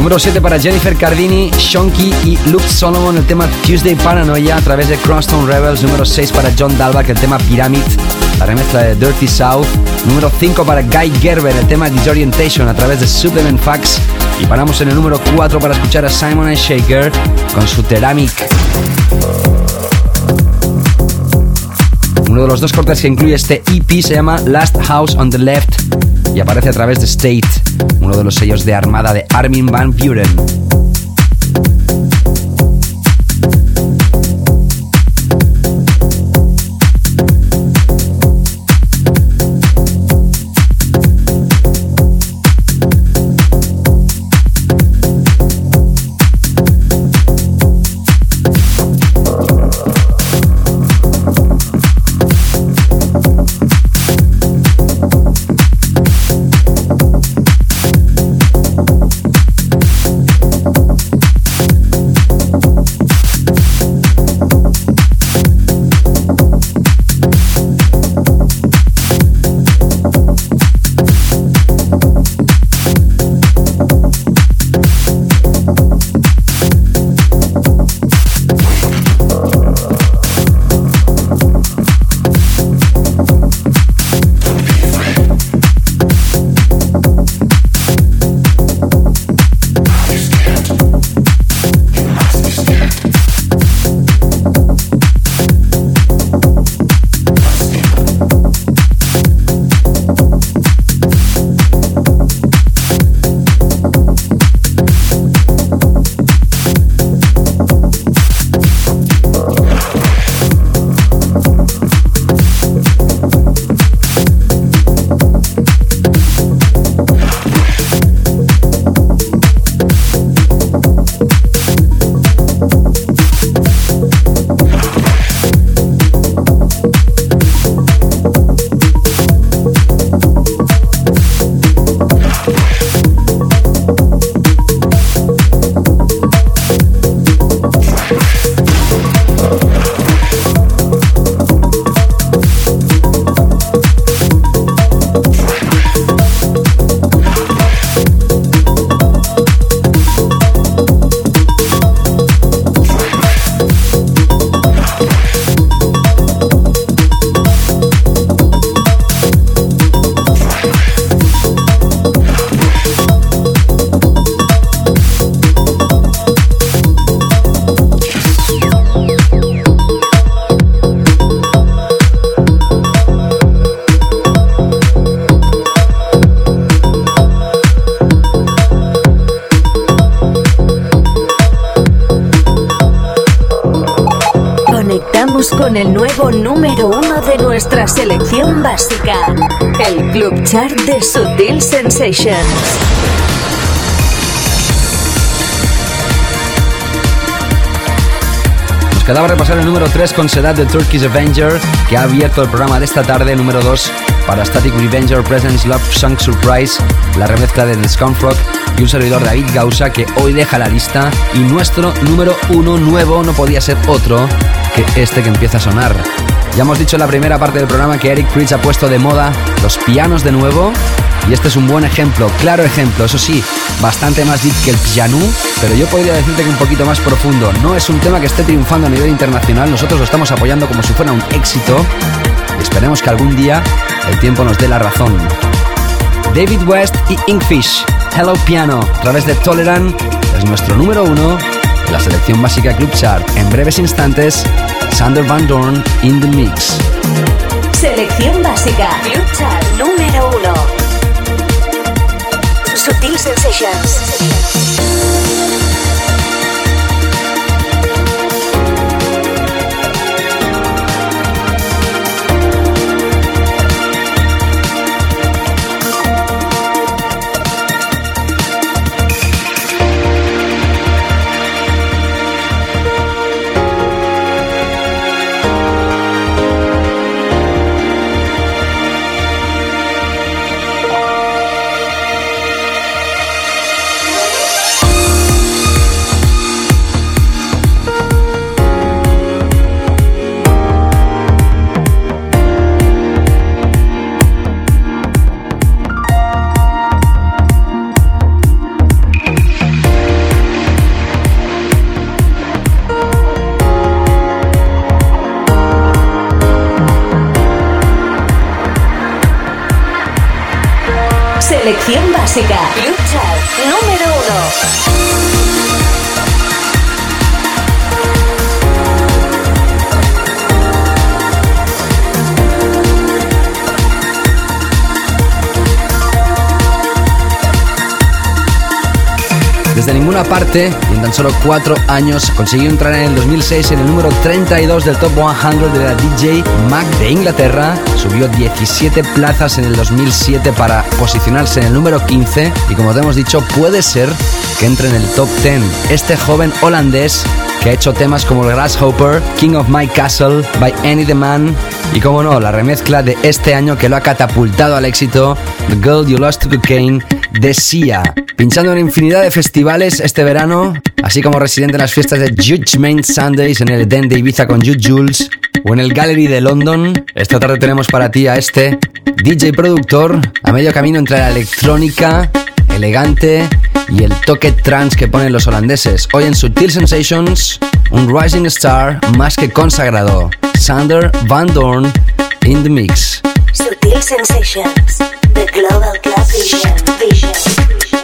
Número 7 para Jennifer Cardini, Shonky y Luke Solomon, el tema Tuesday Paranoia a través de Crosstown Rebels. Número 6 para John Dalbach, el tema Pyramid, la remezcla de Dirty South. Número 5 para Guy Gerber, el tema Disorientation a través de Supplement Facts. Y paramos en el número 4 para escuchar a Simon Shaker con su Ceramic. Uno de los dos cortes que incluye este EP se llama Last House on the Left y aparece a través de State, uno de los sellos de armada de Armin Van Buren. Sensations. Nos quedaba repasar el número 3 con Sedat de Turkish Avenger, que ha abierto el programa de esta tarde, número 2 para Static Revenger Presents Love Song Surprise, la remezcla de The Scumfrog y un servidor David Gausa que hoy deja la lista y nuestro número 1 nuevo no podía ser otro que este que empieza a sonar. Ya hemos dicho en la primera parte del programa que Eric Pritch ha puesto de moda los pianos de nuevo y este es un buen ejemplo, claro ejemplo, eso sí, bastante más deep que el piano, pero yo podría decirte que un poquito más profundo. No es un tema que esté triunfando a nivel internacional, nosotros lo estamos apoyando como si fuera un éxito esperemos que algún día el tiempo nos dé la razón. David West y Inkfish, Hello Piano, a través de Tolerant, es nuestro número uno la selección básica Club Chart. En breves instantes, Sander Van Dorn in the Mix. Selección básica Club Chart número uno. Sutil Sensations. Selección Ninguna parte, y en tan solo cuatro años, consiguió entrar en el 2006 en el número 32 del Top 100 de la DJ Mac de Inglaterra. Subió 17 plazas en el 2007 para posicionarse en el número 15 y como te hemos dicho, puede ser que entre en el Top 10. Este joven holandés que ha hecho temas como el Grasshopper, King of My Castle, By Any the Man y como no, la remezcla de este año que lo ha catapultado al éxito, The Girl You Lost to Cocaine, de Sia. Pinchando en infinidad de festivales este verano, así como residente en las fiestas de Judgment Sundays en el Eden de Ibiza con Jude Jules o en el Gallery de London. Esta tarde tenemos para ti a este DJ productor a medio camino entre la electrónica, elegante y el toque trance que ponen los holandeses. Hoy en Subtil Sensations, un rising star más que consagrado, Sander Van Dorn in the mix. Sutil Sensations. The Global Club Vision. Vision.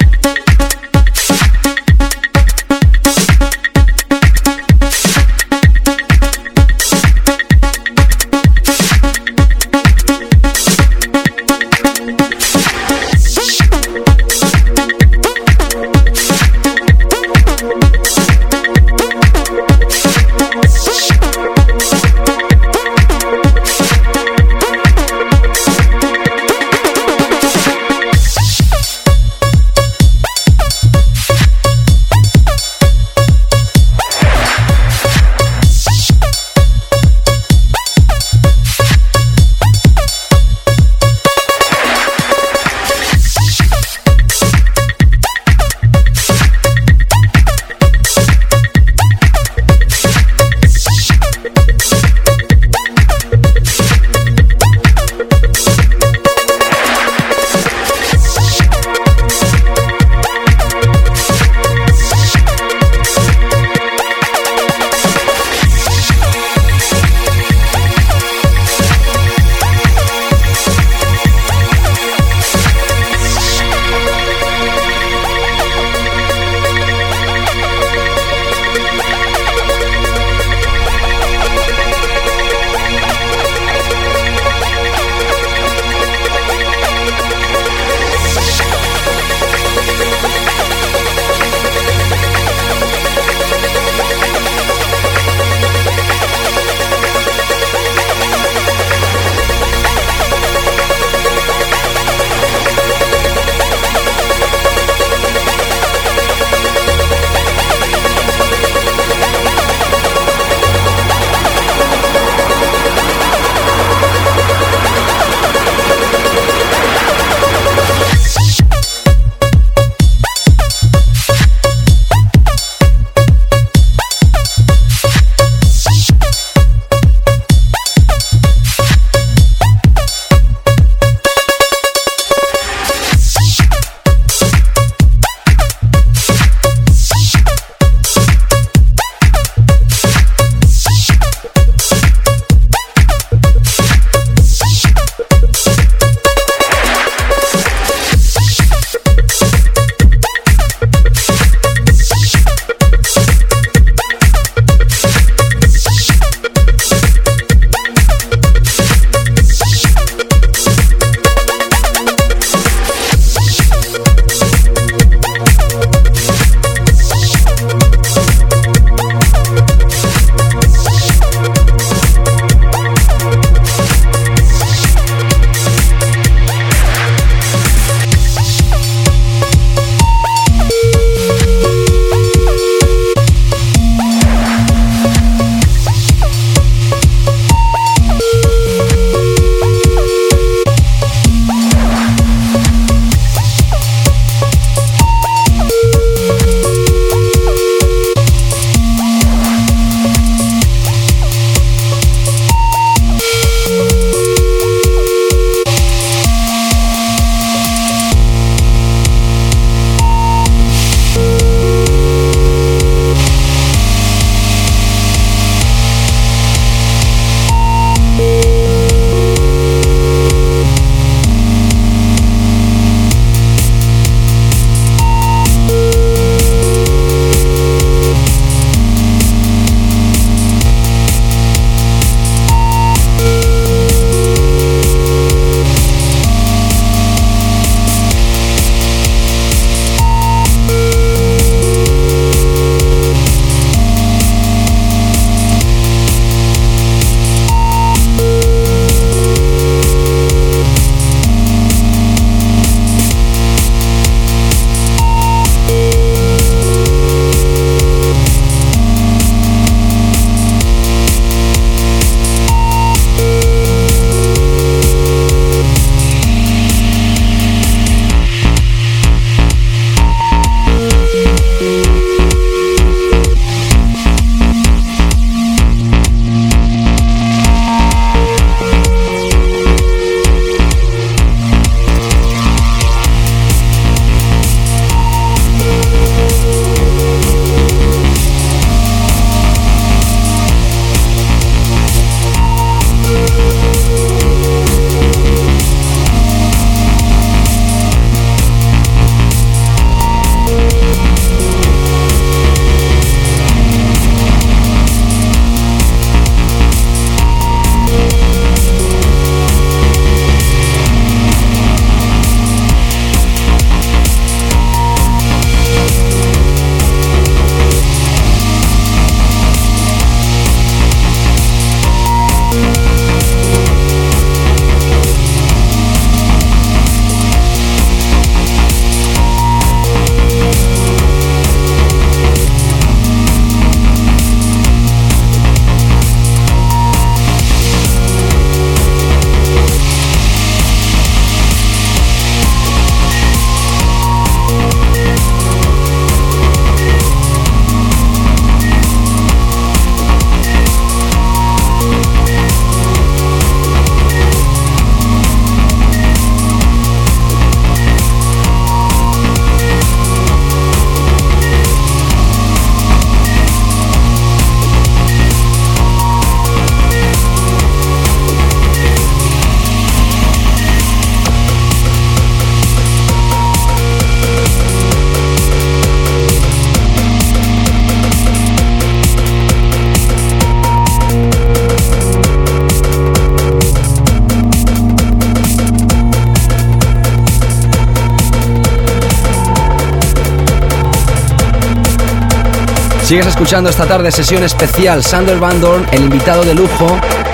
Sigues escuchando esta tarde sesión especial Sander Van Dorn, el invitado de lujo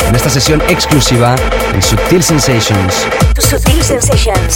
en esta sesión exclusiva en Subtil Sensations. Sutil Sensations.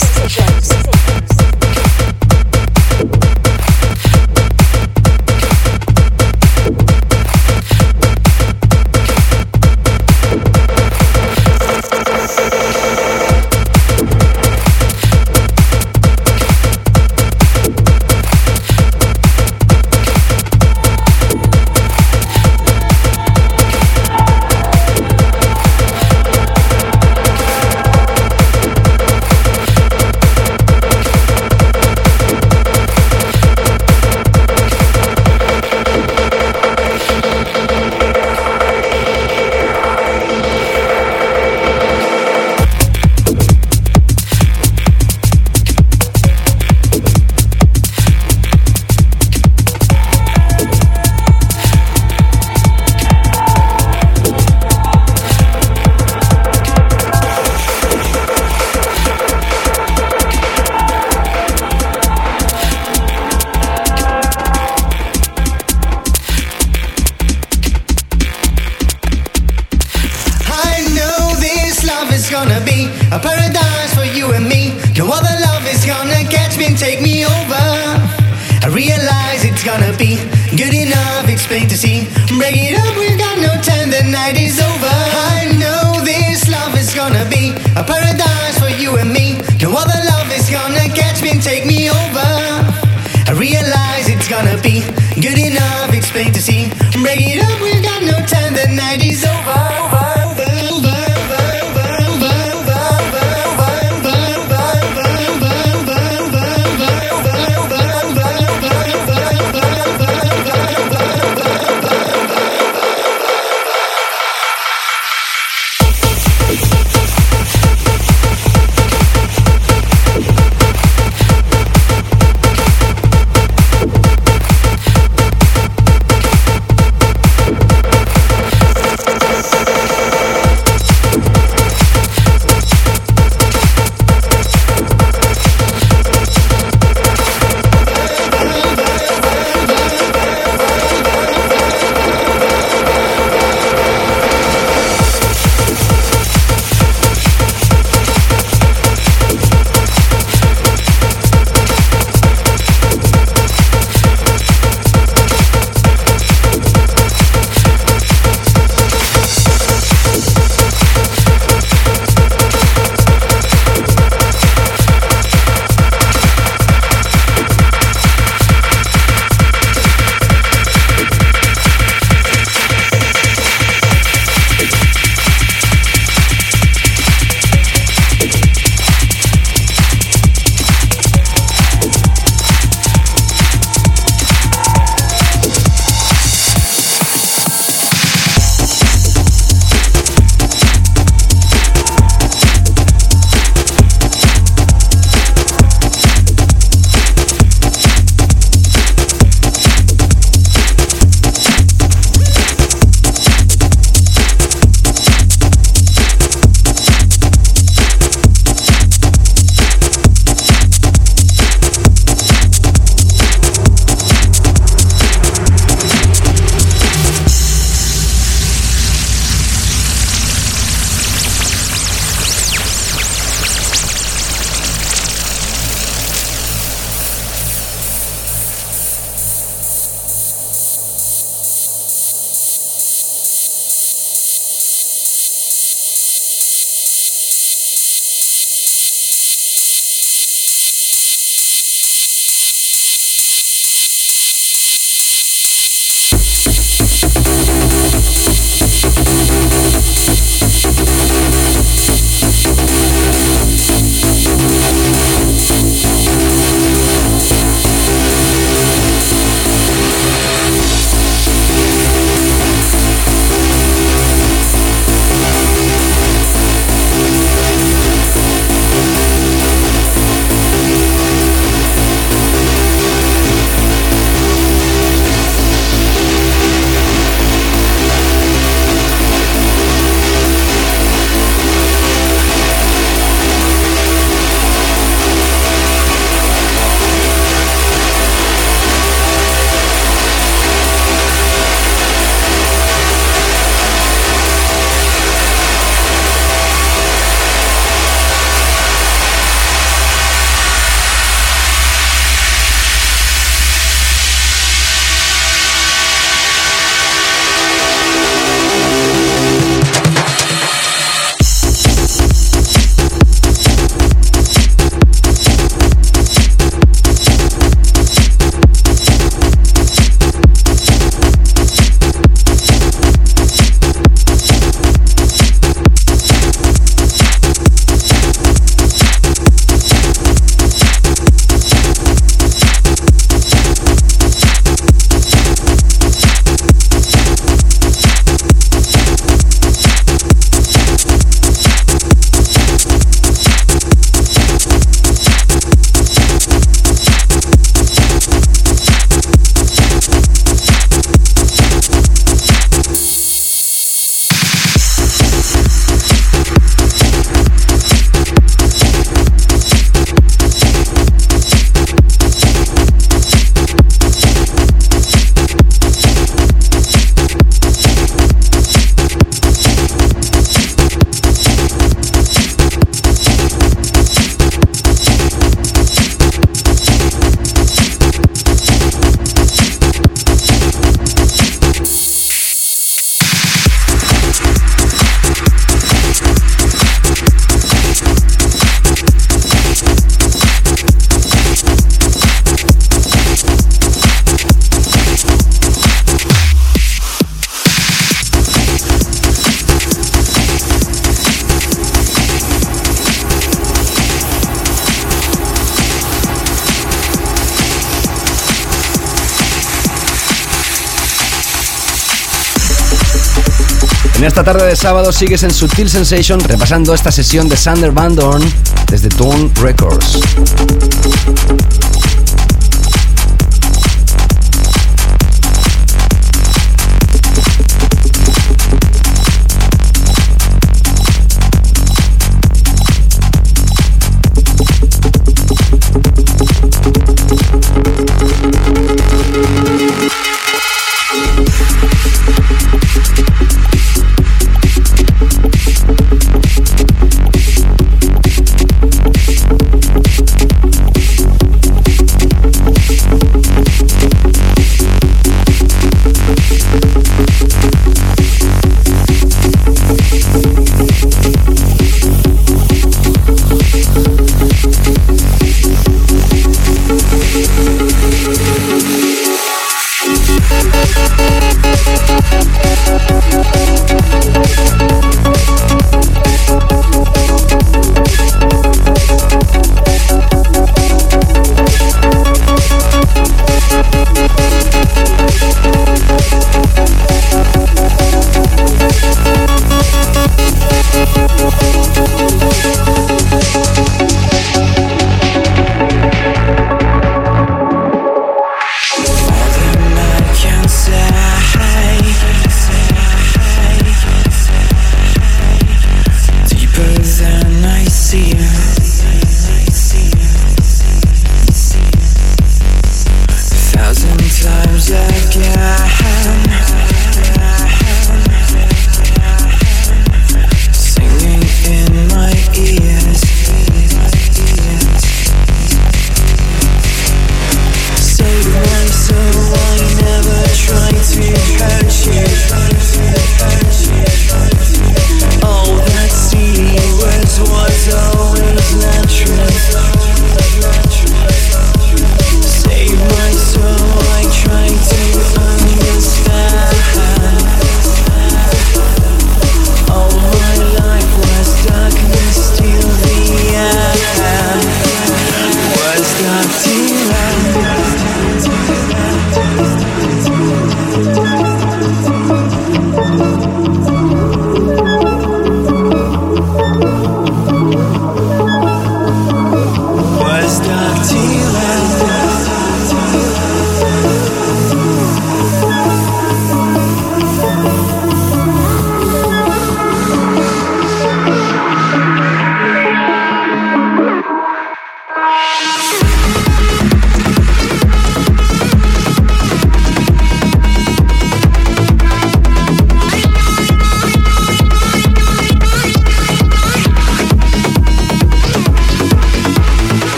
Esta tarde de sábado sigues en Sutil Sensation repasando esta sesión de Sander Van Dorn desde Tone Records.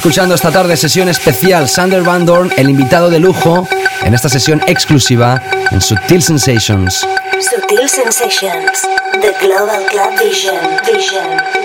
Escuchando esta tarde sesión especial Sander Van Dorn, el invitado de lujo, en esta sesión exclusiva en Sutil Sensations. Sutil Sensations, The Global Club Vision, Vision,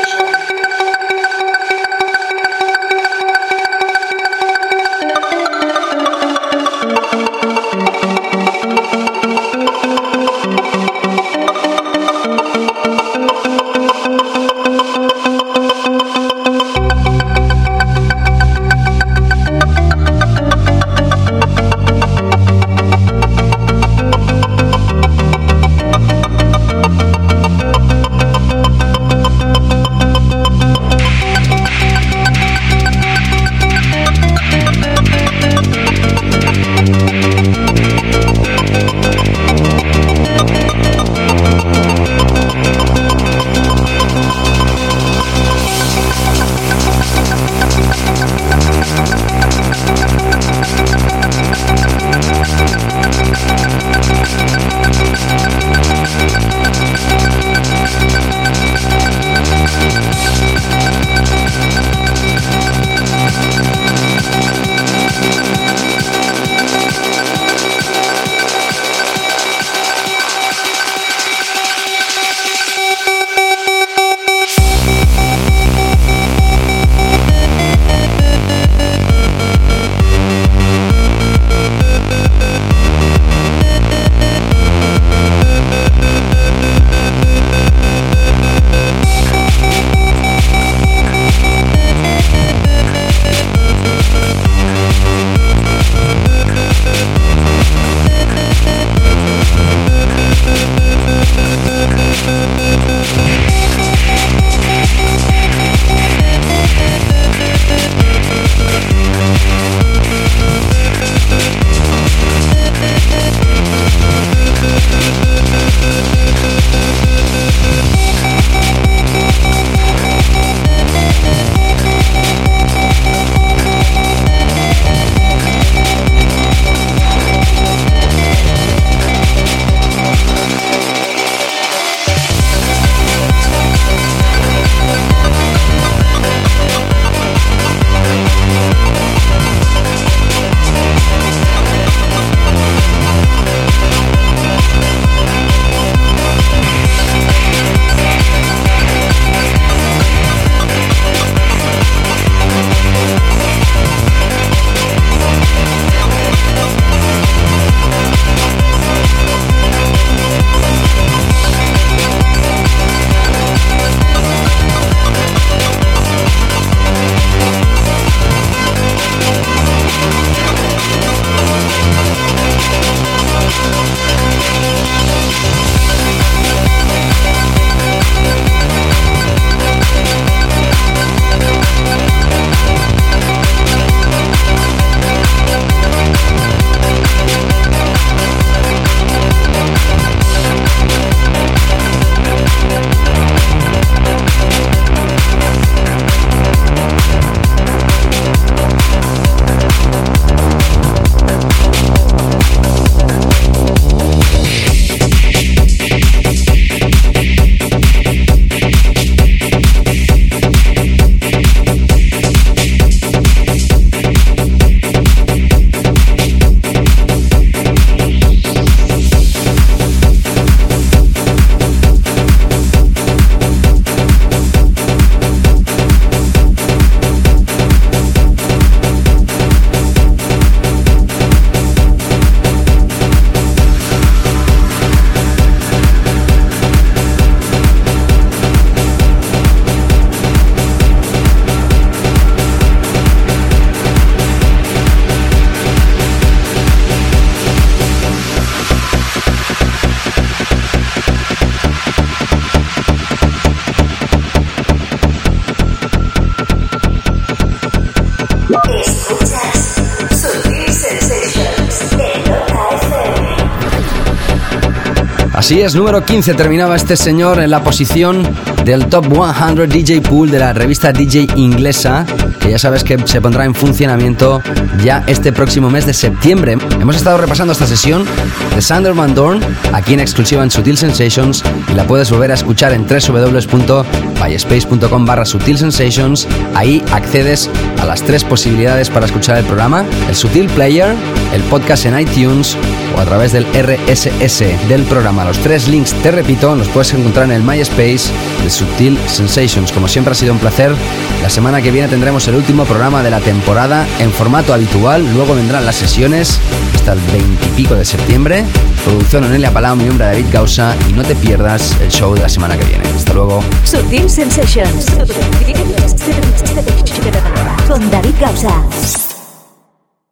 Así es, número 15 terminaba este señor en la posición del Top 100 DJ Pool de la revista DJ inglesa que ya sabes que se pondrá en funcionamiento ya este próximo mes de septiembre. Hemos estado repasando esta sesión de Sander Van Dorn aquí en exclusiva en Sutil Sensations y la puedes volver a escuchar en www.myspace.com barra Sutil Sensations. Ahí accedes a las tres posibilidades para escuchar el programa, el Sutil Player, el podcast en iTunes o a través del RSS del programa. Los tres links, te repito, los puedes encontrar en el MySpace de Sutil Sensations. Como siempre ha sido un placer. La semana que viene tendremos el último programa de la temporada en formato habitual. Luego vendrán las sesiones hasta el 20 y pico de septiembre. Producción Onelia Palau, mi nombre David Causa y no te pierdas el show de la semana que viene. Hasta luego. Sutil Sensations. Con David Causa.